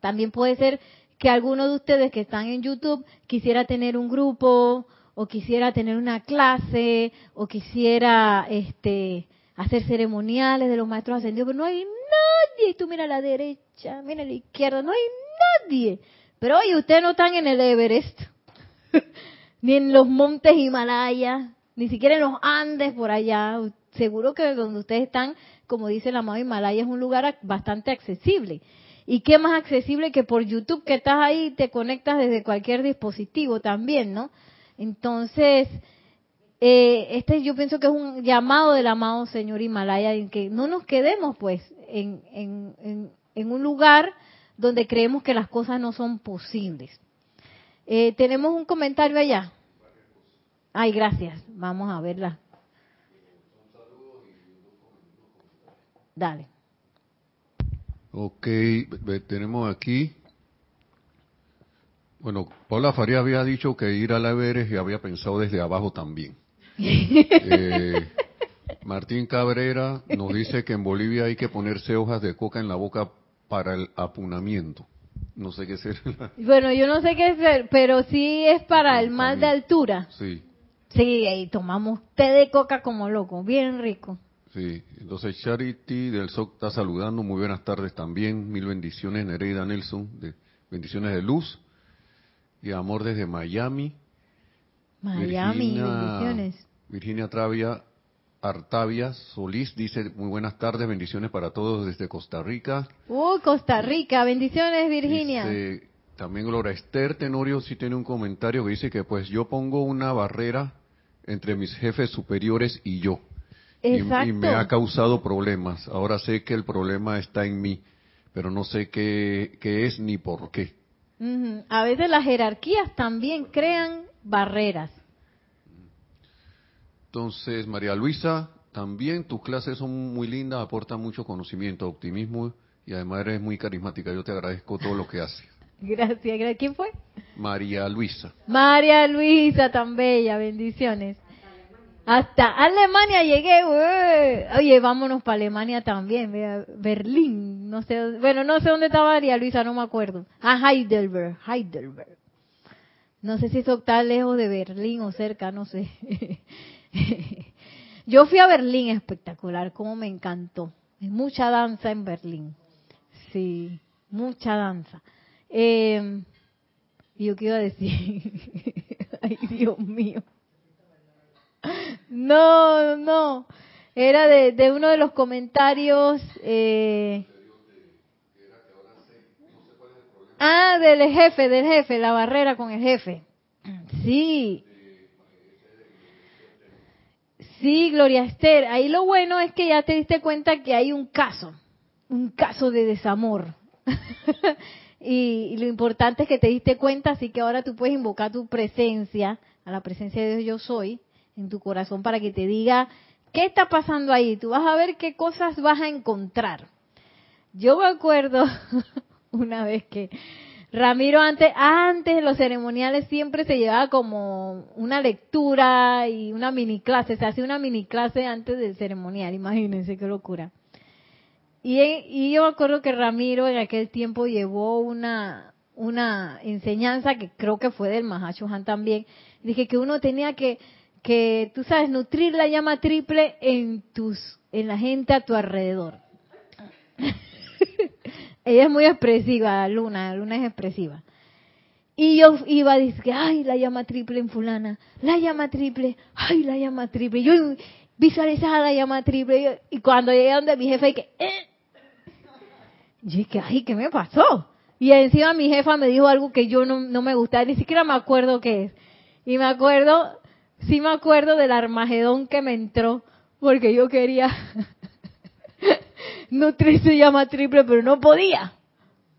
también puede ser que alguno de ustedes que están en YouTube quisiera tener un grupo o quisiera tener una clase o quisiera este hacer ceremoniales de los maestros ascendidos, pero no hay nadie. Y tú mira a la derecha, mira a la izquierda, no hay nadie. Pero oye, ustedes no están en el Everest. ni en los montes Himalaya, ni siquiera en los Andes por allá. Seguro que donde ustedes están, como dice el amado Himalaya, es un lugar bastante accesible. ¿Y qué más accesible que por YouTube que estás ahí te conectas desde cualquier dispositivo también, ¿no? Entonces, eh, este yo pienso que es un llamado del amado Señor Himalaya en que no nos quedemos pues en, en, en un lugar donde creemos que las cosas no son posibles. Eh, tenemos un comentario allá. Ay, gracias. Vamos a verla. Dale. Ok, tenemos aquí. Bueno, Paula Faría había dicho que ir a la Everest y había pensado desde abajo también. Eh, Martín Cabrera nos dice que en Bolivia hay que ponerse hojas de coca en la boca para el apunamiento. No sé qué será. Bueno, yo no sé qué es, pero sí es para el mal de altura. Sí, Sí, y tomamos té de coca como loco, bien rico. sí. Entonces Charity del SOC está saludando. Muy buenas tardes también. Mil bendiciones, Nereida Nelson. De, bendiciones de luz. Y amor desde Miami. Miami, Virginia- bendiciones. Virginia Travia Artavia Solís dice muy buenas tardes, bendiciones para todos desde Costa Rica. Uh, Costa Rica, bendiciones Virginia. Dice, también Gloria Esther Tenorio sí tiene un comentario que dice que pues yo pongo una barrera entre mis jefes superiores y yo. Y- Exacto. Y, me ha causado problemas. Ahora sé que el problema está en mí, pero no sé qué, qué es ni por qué. Ujú. A veces las jerarquías también crean barreras. Entonces, María Luisa, también tus clases son muy lindas, aportan mucho conocimiento, optimismo y además eres muy carismática. Yo te agradezco todo lo que haces. Gracias, gracias. ¿Quién fue? María Luisa. María Luisa, tan bella, bendiciones. Hasta Alemania llegué. Oye, vámonos para Alemania también, vea, Berlín, no sé, bueno, no sé dónde está María Luisa, no me acuerdo. Ah, Heidelberg, Heidelberg. No sé si eso está lejos de Berlín o cerca, no sé. Yo fui a Berlín, espectacular, como me encantó. Mucha danza en Berlín. Sí, mucha danza. Eh, ¿Y yo qué iba a decir? Ay, Dios mío. No, no. Era de, de uno de los comentarios. Eh... Ah, del jefe, del jefe, la barrera con el jefe. Sí. Sí, Gloria Esther. Ahí lo bueno es que ya te diste cuenta que hay un caso, un caso de desamor. y, lo importante es que te diste cuenta, así que ahora tú puedes invocar tu presencia, a la presencia de Dios yo soy, en tu corazón para que te diga qué está pasando ahí. Tú vas a ver qué cosas vas a encontrar. Yo me acuerdo una vez que Ramiro antes, antes de los ceremoniales siempre se llevaba como una lectura y una mini clase, se hacía una mini clase antes del ceremonial, imagínense qué locura. Y, yo me acuerdo que Ramiro en aquel tiempo llevó una, una enseñanza que creo que fue del Mahashohan también. Dije que uno tenía que, que, tú sabes, nutrir la llama triple en tus, en la gente a tu alrededor. Ella es muy expresiva, Luna, Luna es expresiva. Y yo iba a decir, ay, la llama triple en fulana, la llama triple, ay, la llama triple. Yo visualizaba la llama triple. y cuando llegué donde mi jefe, que, eh. dije, ay, ¿qué me pasó? Y encima mi jefa me dijo algo que yo no, no me gustaba, ni siquiera me acuerdo qué es. Y me acuerdo, sí me acuerdo del armagedón que me entró, porque yo quería nutrir su llama triple, pero no podía.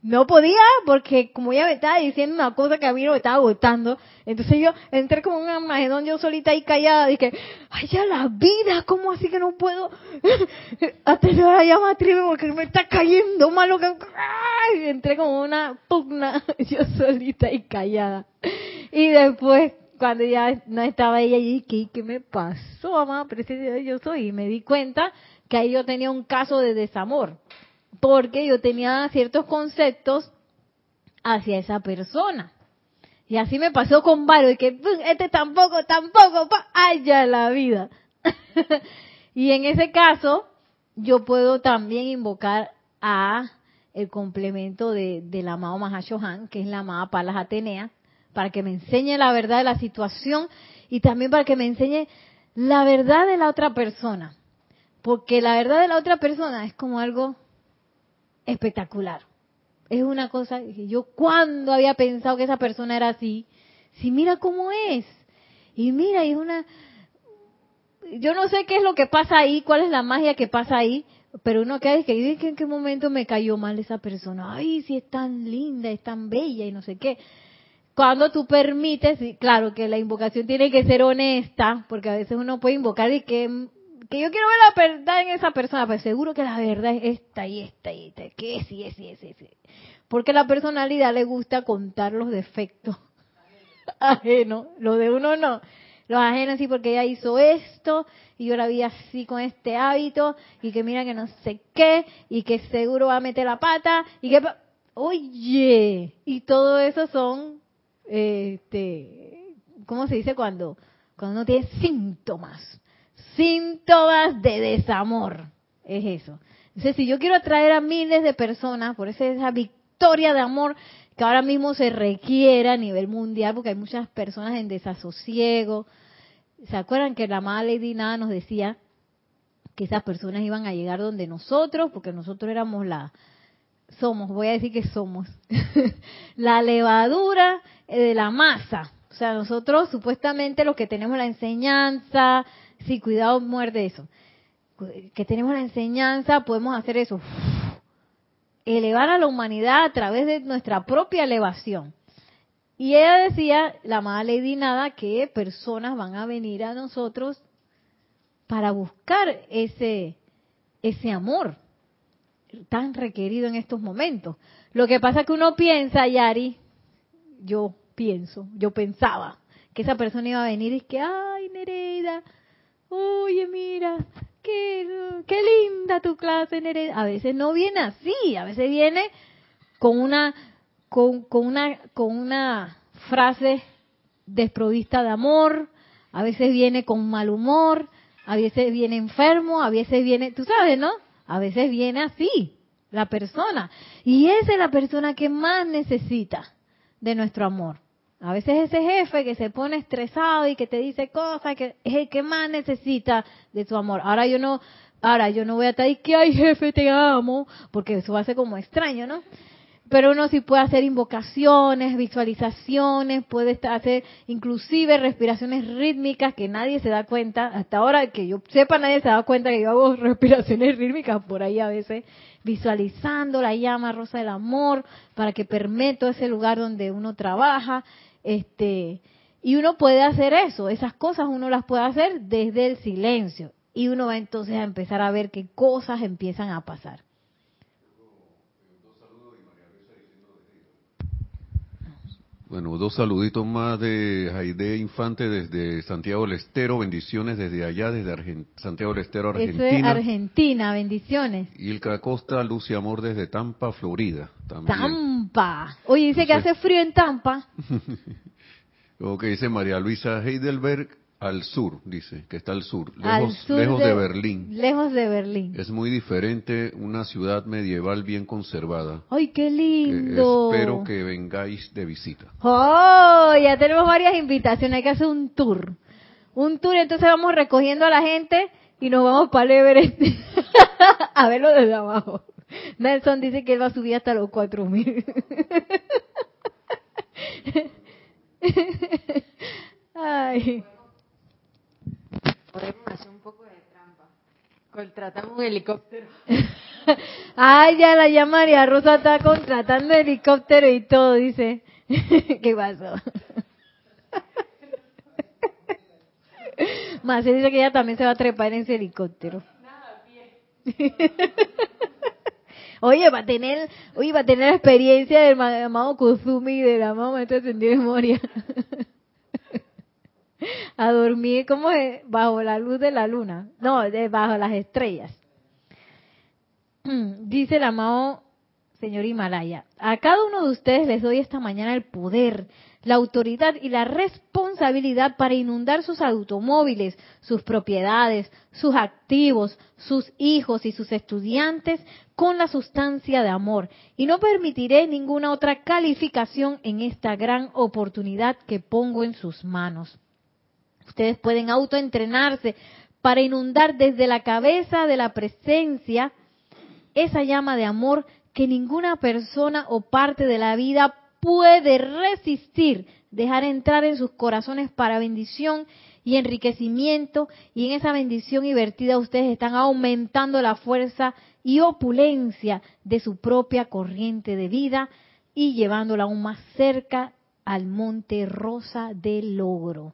No podía porque como ella me estaba diciendo una cosa que a mí no me estaba gustando, entonces yo entré como un armagedón yo solita ahí callada, dije, ay ya la vida, ¿cómo así que no puedo atender a la llama triple porque me está cayendo mal lo que... Entré como una pugna yo solita y callada. Y después, cuando ya no estaba ella allí, ¿qué, qué me pasó, mamá? De yo soy. Y me di cuenta que ahí yo tenía un caso de desamor porque yo tenía ciertos conceptos hacia esa persona. Y así me pasó con varios, que "Pum, este tampoco, tampoco, pa, ay la vida. y en ese caso, yo puedo también invocar a el complemento de, del amado Mahashohan, que es la amada Palas Atenea, para que me enseñe la verdad de la situación y también para que me enseñe la verdad de la otra persona. Porque la verdad de la otra persona es como algo espectacular. Es una cosa yo cuando había pensado que esa persona era así, si mira cómo es. Y mira, y es una yo no sé qué es lo que pasa ahí, cuál es la magia que pasa ahí, pero uno que "Ay, que en qué momento me cayó mal esa persona. Ay, si es tan linda, es tan bella y no sé qué. Cuando tú permites, claro que la invocación tiene que ser honesta, porque a veces uno puede invocar y que que yo quiero ver la verdad en esa persona, pero seguro que la verdad es esta y esta y esta, que es y es y es, y es. Porque la personalidad le gusta contar los defectos ajenos, lo de uno no. los ajenos sí porque ella hizo esto y yo la vi así con este hábito y que mira que no sé qué y que seguro va a meter la pata y que oye y todo eso son este cómo se dice cuando cuando uno tiene síntomas síntomas de desamor. Es eso. Entonces si yo quiero atraer a miles de personas por esa, esa victoria de amor que ahora mismo se requiere a nivel mundial porque hay muchas personas en desasosiego. ¿Se acuerdan que la amada Lady Nada nos decía que esas personas iban a llegar donde nosotros, porque nosotros éramos la, somos, voy a decir que somos, la levadura eh, de la masa. O sea, nosotros supuestamente los que tenemos la enseñanza, sí, cuidado, muerde eso, que tenemos la enseñanza, podemos hacer eso, elevar a la humanidad a través de nuestra propia elevación. Y ella decía, la amada Lady Nada, que personas van a venir a nosotros para buscar ese, ese amor tan requerido en estos momentos. Lo que pasa es que uno piensa, Yari, yo pienso, yo pensaba que esa persona iba a venir y es que, ay, Nereida, oye, mira, qué, qué linda tu clase, Nereida. A veces no viene así, a veces viene con una con, una, con una frase desprovista de amor, a veces viene con mal humor, a veces viene enfermo, a veces viene, tú sabes, ¿no? A veces viene así la persona. Y esa es la persona que más necesita de nuestro amor. A veces ese jefe que se pone estresado y que te dice cosas que es el que más necesita de tu amor. Ahora yo no, ahora yo no voy a estar que ay jefe te amo, porque eso ser como extraño, ¿no? pero uno sí puede hacer invocaciones, visualizaciones, puede hacer inclusive respiraciones rítmicas que nadie se da cuenta, hasta ahora que yo sepa nadie se da cuenta que yo hago respiraciones rítmicas por ahí a veces, visualizando la llama rosa del amor para que permee todo ese lugar donde uno trabaja, este, y uno puede hacer eso, esas cosas uno las puede hacer desde el silencio, y uno va entonces a empezar a ver qué cosas empiezan a pasar. Bueno, dos saluditos más de Jaide Infante desde Santiago del Estero, bendiciones desde allá, desde Santiago del Estero, Argentina. Eso es Argentina, bendiciones. Ilka Costa, Luz y Amor desde Tampa, Florida. También. Tampa. Oye, dice que hace frío en Tampa. que dice María Luisa Heidelberg, al sur, dice, que está al sur, lejos, lejos de, Berlín. Lejos de Berlín. Es muy diferente una ciudad medieval bien conservada. ¡Ay, qué lindo! espero que vengáis de visita. ¡Oh! Ya tenemos varias invitaciones, hay que hacer un tour. Un tour, entonces vamos recogiendo a la gente y nos vamos para el Everest a verlo desde abajo. Nelson dice que él va a subir hasta los 4000. Ay podemos hacer un poco de trampa. Contratamos un helicóptero. Ay, ya la ya María Rosa está contratando helicóptero y todo, dice. ¿Qué pasó? Más dice que ella también se va a trepar en ese helicóptero. Nada. Oye, va a tener, oye, va a tener la experiencia del amado Kuzumi y del amado maestro de memoria a dormir como bajo la luz de la luna, no, de bajo las estrellas. Dice el amado señor Himalaya, a cada uno de ustedes les doy esta mañana el poder, la autoridad y la responsabilidad para inundar sus automóviles, sus propiedades, sus activos, sus hijos y sus estudiantes con la sustancia de amor. Y no permitiré ninguna otra calificación en esta gran oportunidad que pongo en sus manos. Ustedes pueden autoentrenarse para inundar desde la cabeza de la presencia esa llama de amor que ninguna persona o parte de la vida puede resistir, dejar entrar en sus corazones para bendición y enriquecimiento, y en esa bendición y vertida ustedes están aumentando la fuerza y opulencia de su propia corriente de vida y llevándola aún más cerca al monte rosa del logro.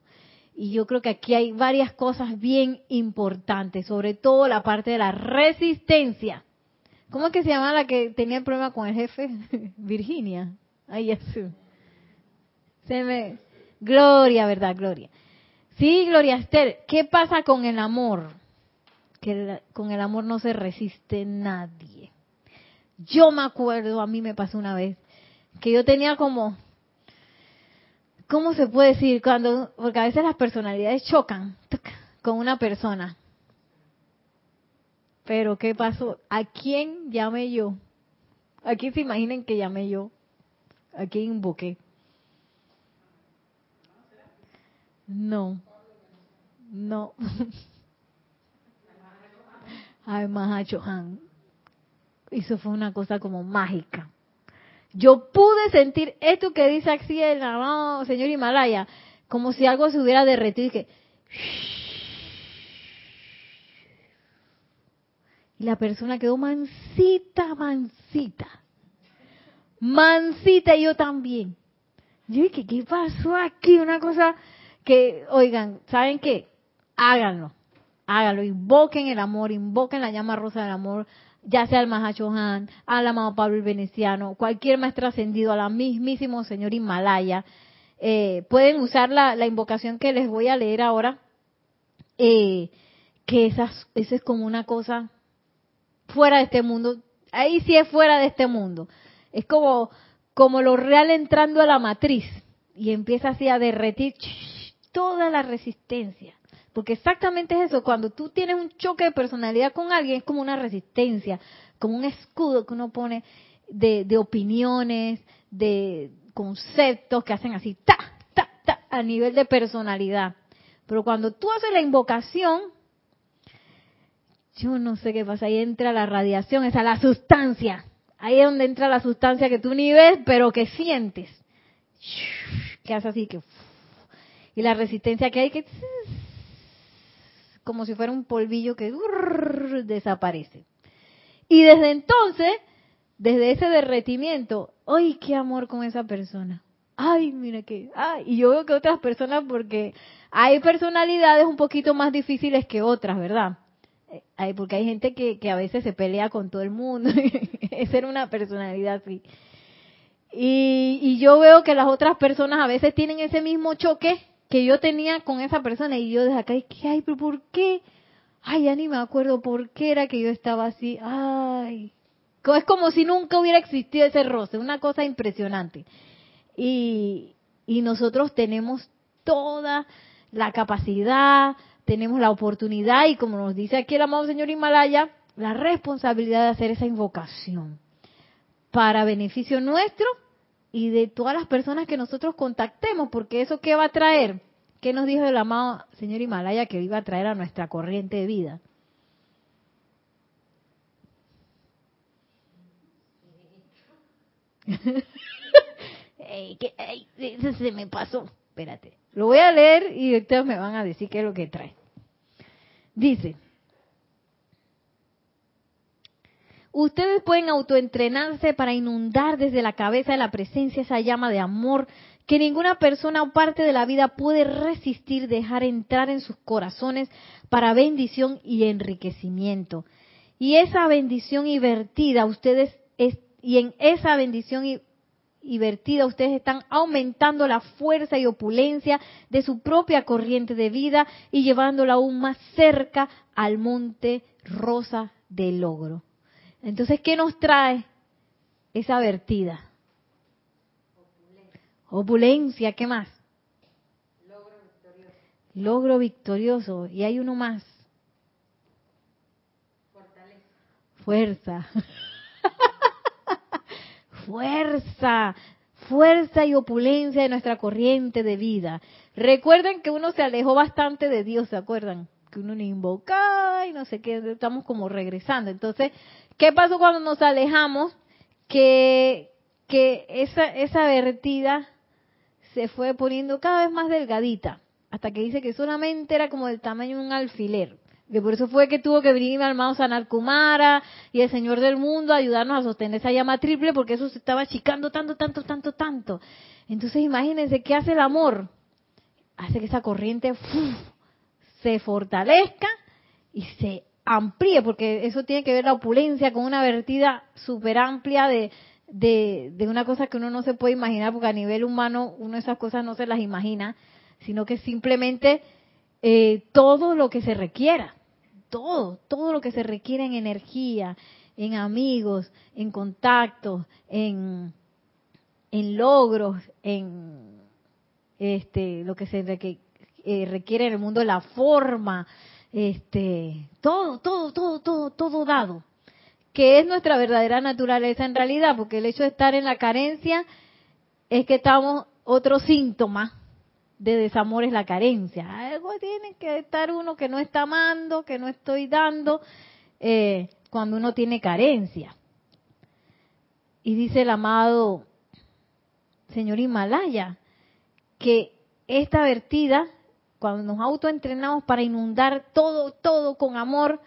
Y yo creo que aquí hay varias cosas bien importantes, sobre todo la parte de la resistencia. ¿Cómo es que se llama la que tenía el problema con el jefe? Virginia. Ay, Jesús. Se me... Gloria, ¿verdad? Gloria. Sí, Gloria Esther, ¿qué pasa con el amor? Que con el amor no se resiste nadie. Yo me acuerdo, a mí me pasó una vez, que yo tenía como, ¿cómo se puede decir? Cuando, porque a veces las personalidades chocan con una persona. Pero ¿qué pasó? ¿A quién llamé yo? ¿A quién se imaginen que llamé yo? ¿A quién invoqué? No. No. Ay, Mahachohan. Eso fue una cosa como mágica. Yo pude sentir esto que dice aquí el señor Himalaya, como si algo se hubiera derretido y que... Y la persona quedó mansita, mansita. Mansita y yo también. Yo dije, ¿qué pasó aquí? Una cosa que, oigan, ¿saben qué? Háganlo. Háganlo. Invoquen el amor, invoquen la llama rosa del amor, ya sea el Mahachohan, al amado Pablo el Veneciano, cualquier maestro ascendido, a la mismísimo señor Himalaya. Eh, pueden usar la, la, invocación que les voy a leer ahora, eh, que esas, esa es como una cosa fuera de este mundo. Ahí sí es fuera de este mundo. Es como, como lo real entrando a la matriz y empieza así a derretir toda la resistencia. Porque exactamente es eso, cuando tú tienes un choque de personalidad con alguien, es como una resistencia, como un escudo que uno pone de, de opiniones, de conceptos que hacen así, ta, ta, ta, a nivel de personalidad. Pero cuando tú haces la invocación, yo no sé qué pasa, ahí entra la radiación, esa la sustancia. Ahí es donde entra la sustancia que tú ni ves, pero que sientes. Que hace así que... Y la resistencia que hay que... Como si fuera un polvillo que desaparece. Y desde entonces, desde ese derretimiento, ¡ay, qué amor con esa persona! ¡Ay, mira que! ¡Ay! Y yo veo que otras personas, porque hay personalidades un poquito más difíciles que otras, ¿verdad? Hay, porque hay gente que, que a veces se pelea con todo el mundo. es ser una personalidad así. Y, y yo veo que las otras personas a veces tienen ese mismo choque que yo tenía con esa persona y yo desde acá, ¿qué hay? ¿Pero por qué? Ay, ya ni me acuerdo por qué era que yo estaba así. Ay, es como si nunca hubiera existido ese roce, una cosa impresionante. Y, y nosotros tenemos toda la capacidad, tenemos la oportunidad y como nos dice aquí el amado señor Himalaya, la responsabilidad de hacer esa invocación para beneficio nuestro y de todas las personas que nosotros contactemos, porque eso qué va a traer, ¿qué nos dijo el amado señor Himalaya que iba a traer a nuestra corriente de vida? eso se me pasó. Espérate. Lo voy a leer y ustedes me van a decir qué es lo que trae. Dice, ustedes pueden autoentrenarse para inundar desde la cabeza de la presencia esa llama de amor que ninguna persona o parte de la vida puede resistir dejar entrar en sus corazones para bendición y enriquecimiento. Y esa bendición y vertida, ustedes es, y en esa bendición y y vertida, ustedes están aumentando la fuerza y opulencia de su propia corriente de vida y llevándola aún más cerca al monte rosa del logro. Entonces, ¿qué nos trae esa vertida? Opulencia, ¿qué más? Logro victorioso. Logro victorioso. Y hay uno más. Fortaleza. Fuerza. fuerza, fuerza y opulencia de nuestra corriente de vida. Recuerden que uno se alejó bastante de Dios, ¿se acuerdan? Que uno ni invocaba y no sé qué, estamos como regresando. Entonces, ¿qué pasó cuando nos alejamos? Que, que esa, esa vertida se fue poniendo cada vez más delgadita, hasta que dice que solamente era como del tamaño de un alfiler. Que por eso fue que tuvo que venir mi hermano Sanar Kumara y el Señor del Mundo a ayudarnos a sostener esa llama triple porque eso se estaba achicando tanto, tanto, tanto, tanto. Entonces imagínense qué hace el amor. Hace que esa corriente se fortalezca y se amplíe, porque eso tiene que ver la opulencia con una vertida súper amplia de, de, una cosa que uno no se puede imaginar, porque a nivel humano uno esas cosas no se las imagina, sino que simplemente eh, todo lo que se requiera, todo, todo lo que se requiere en energía, en amigos, en contactos, en, en logros, en este, lo que se eh, requiere en el mundo, la forma, este, todo, todo, todo, todo, todo dado, que es nuestra verdadera naturaleza en realidad, porque el hecho de estar en la carencia es que estamos otro síntoma de desamor es la carencia. Algo tiene que estar uno que no está amando, que no estoy dando, eh, cuando uno tiene carencia. Y dice el amado señor Himalaya que esta vertida, cuando nos autoentrenamos para inundar todo, todo con amor,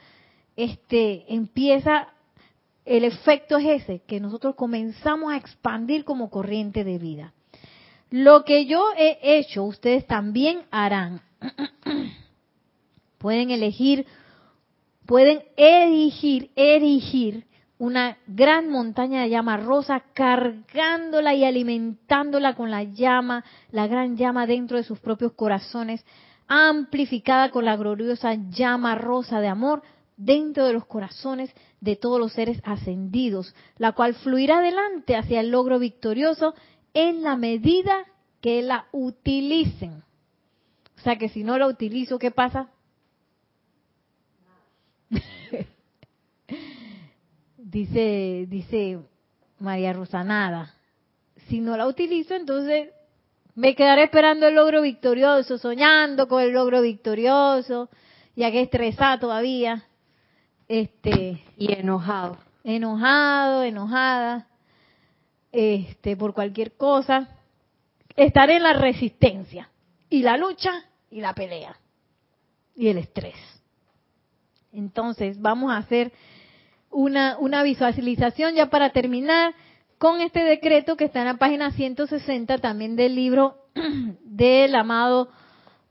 este, empieza, el efecto es ese, que nosotros comenzamos a expandir como corriente de vida. Lo que yo he hecho, ustedes también harán. pueden elegir, pueden erigir, erigir una gran montaña de llama rosa, cargándola y alimentándola con la llama, la gran llama dentro de sus propios corazones, amplificada con la gloriosa llama rosa de amor dentro de los corazones de todos los seres ascendidos, la cual fluirá adelante hacia el logro victorioso en la medida que la utilicen. O sea que si no la utilizo, ¿qué pasa? Dice, dice María Rosanada, si no la utilizo, entonces me quedaré esperando el logro victorioso, soñando con el logro victorioso, ya que estresada todavía, este y enojado, enojado, enojada, este por cualquier cosa, estaré en la resistencia y la lucha y la pelea y el estrés. Entonces, vamos a hacer una, una visualización ya para terminar con este decreto que está en la página 160 también del libro del amado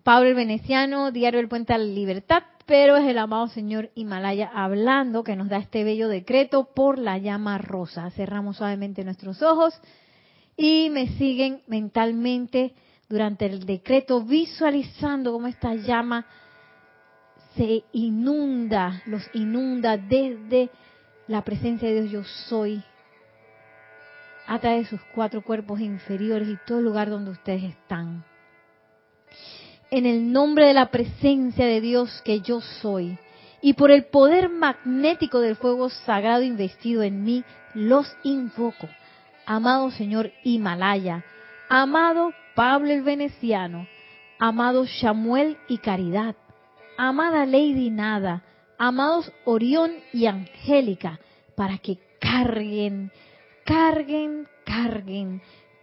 Pablo el Veneciano, Diario del Puente a la Libertad, pero es el amado señor Himalaya hablando que nos da este bello decreto por la llama rosa. Cerramos suavemente nuestros ojos y me siguen mentalmente durante el decreto visualizando cómo esta llama se inunda, los inunda desde la presencia de Dios yo soy a través de sus cuatro cuerpos inferiores y todo el lugar donde ustedes están. En el nombre de la presencia de Dios que yo soy y por el poder magnético del fuego sagrado investido en mí, los invoco. Amado Señor Himalaya, amado Pablo el Veneciano, amado Samuel y Caridad, amada Lady Nada, amados Orión y Angélica, para que carguen, carguen, carguen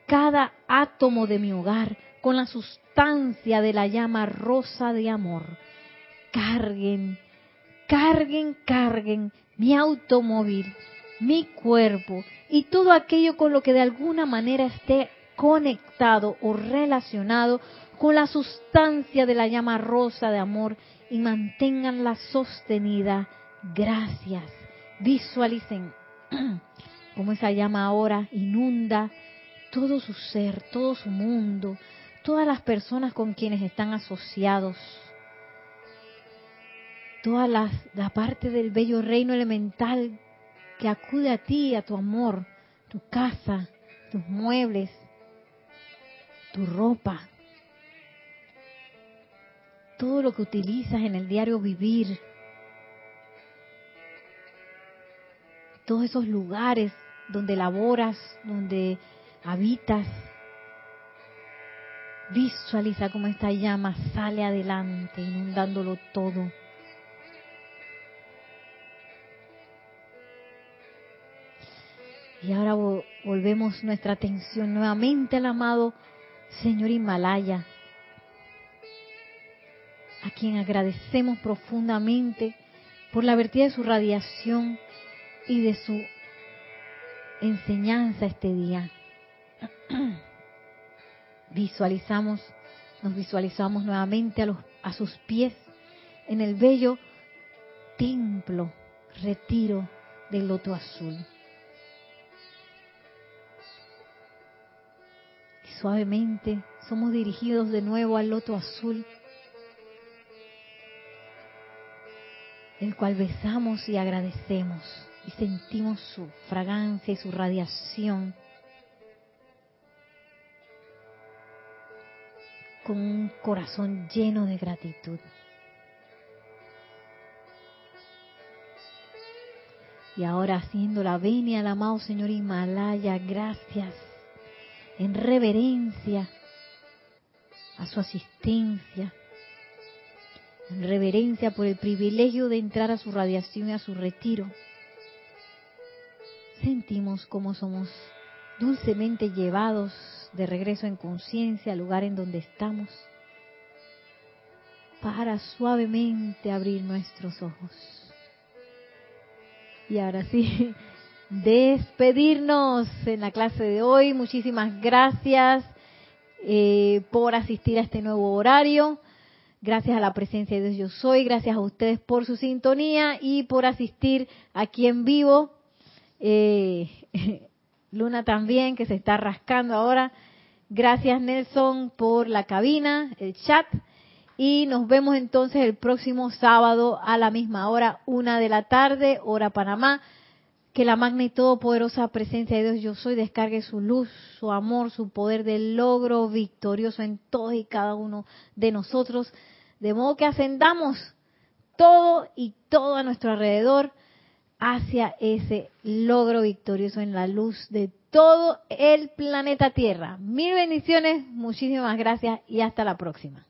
cada átomo de mi hogar con la sustancia de la llama rosa de amor. Carguen, carguen, carguen mi automóvil, mi cuerpo y todo aquello con lo que de alguna manera esté conectado o relacionado con la sustancia de la llama rosa de amor y manténganla sostenida. Gracias. Visualicen cómo esa llama ahora inunda todo su ser, todo su mundo, todas las personas con quienes están asociados, toda la, la parte del bello reino elemental que acude a ti, a tu amor, tu casa, tus muebles, tu ropa, todo lo que utilizas en el diario vivir, todos esos lugares donde laboras, donde habitas. Visualiza cómo esta llama sale adelante, inundándolo todo. Y ahora volvemos nuestra atención nuevamente al amado Señor Himalaya, a quien agradecemos profundamente por la vertida de su radiación y de su enseñanza este día. Visualizamos, nos visualizamos nuevamente a, los, a sus pies en el bello templo, retiro del loto azul. Y suavemente somos dirigidos de nuevo al loto azul el cual besamos y agradecemos y sentimos su fragancia y su radiación con un corazón lleno de gratitud. Y ahora haciendo la venia al amado Señor Himalaya, gracias, en reverencia a su asistencia, en reverencia por el privilegio de entrar a su radiación y a su retiro. Sentimos como somos dulcemente llevados de regreso en conciencia al lugar en donde estamos para suavemente abrir nuestros ojos. Y ahora sí, despedirnos en la clase de hoy. Muchísimas gracias eh, por asistir a este nuevo horario. Gracias a la presencia de Dios yo soy. Gracias a ustedes por su sintonía y por asistir aquí en vivo. Eh, Luna también, que se está rascando ahora. Gracias Nelson por la cabina, el chat. Y nos vemos entonces el próximo sábado a la misma hora, una de la tarde, hora Panamá. Que la magna y todopoderosa presencia de Dios yo soy descargue su luz, su amor, su poder del logro victorioso en todos y cada uno de nosotros. De modo que ascendamos todo y todo a nuestro alrededor hacia ese logro victorioso en la luz de todo el planeta Tierra. Mil bendiciones, muchísimas gracias y hasta la próxima.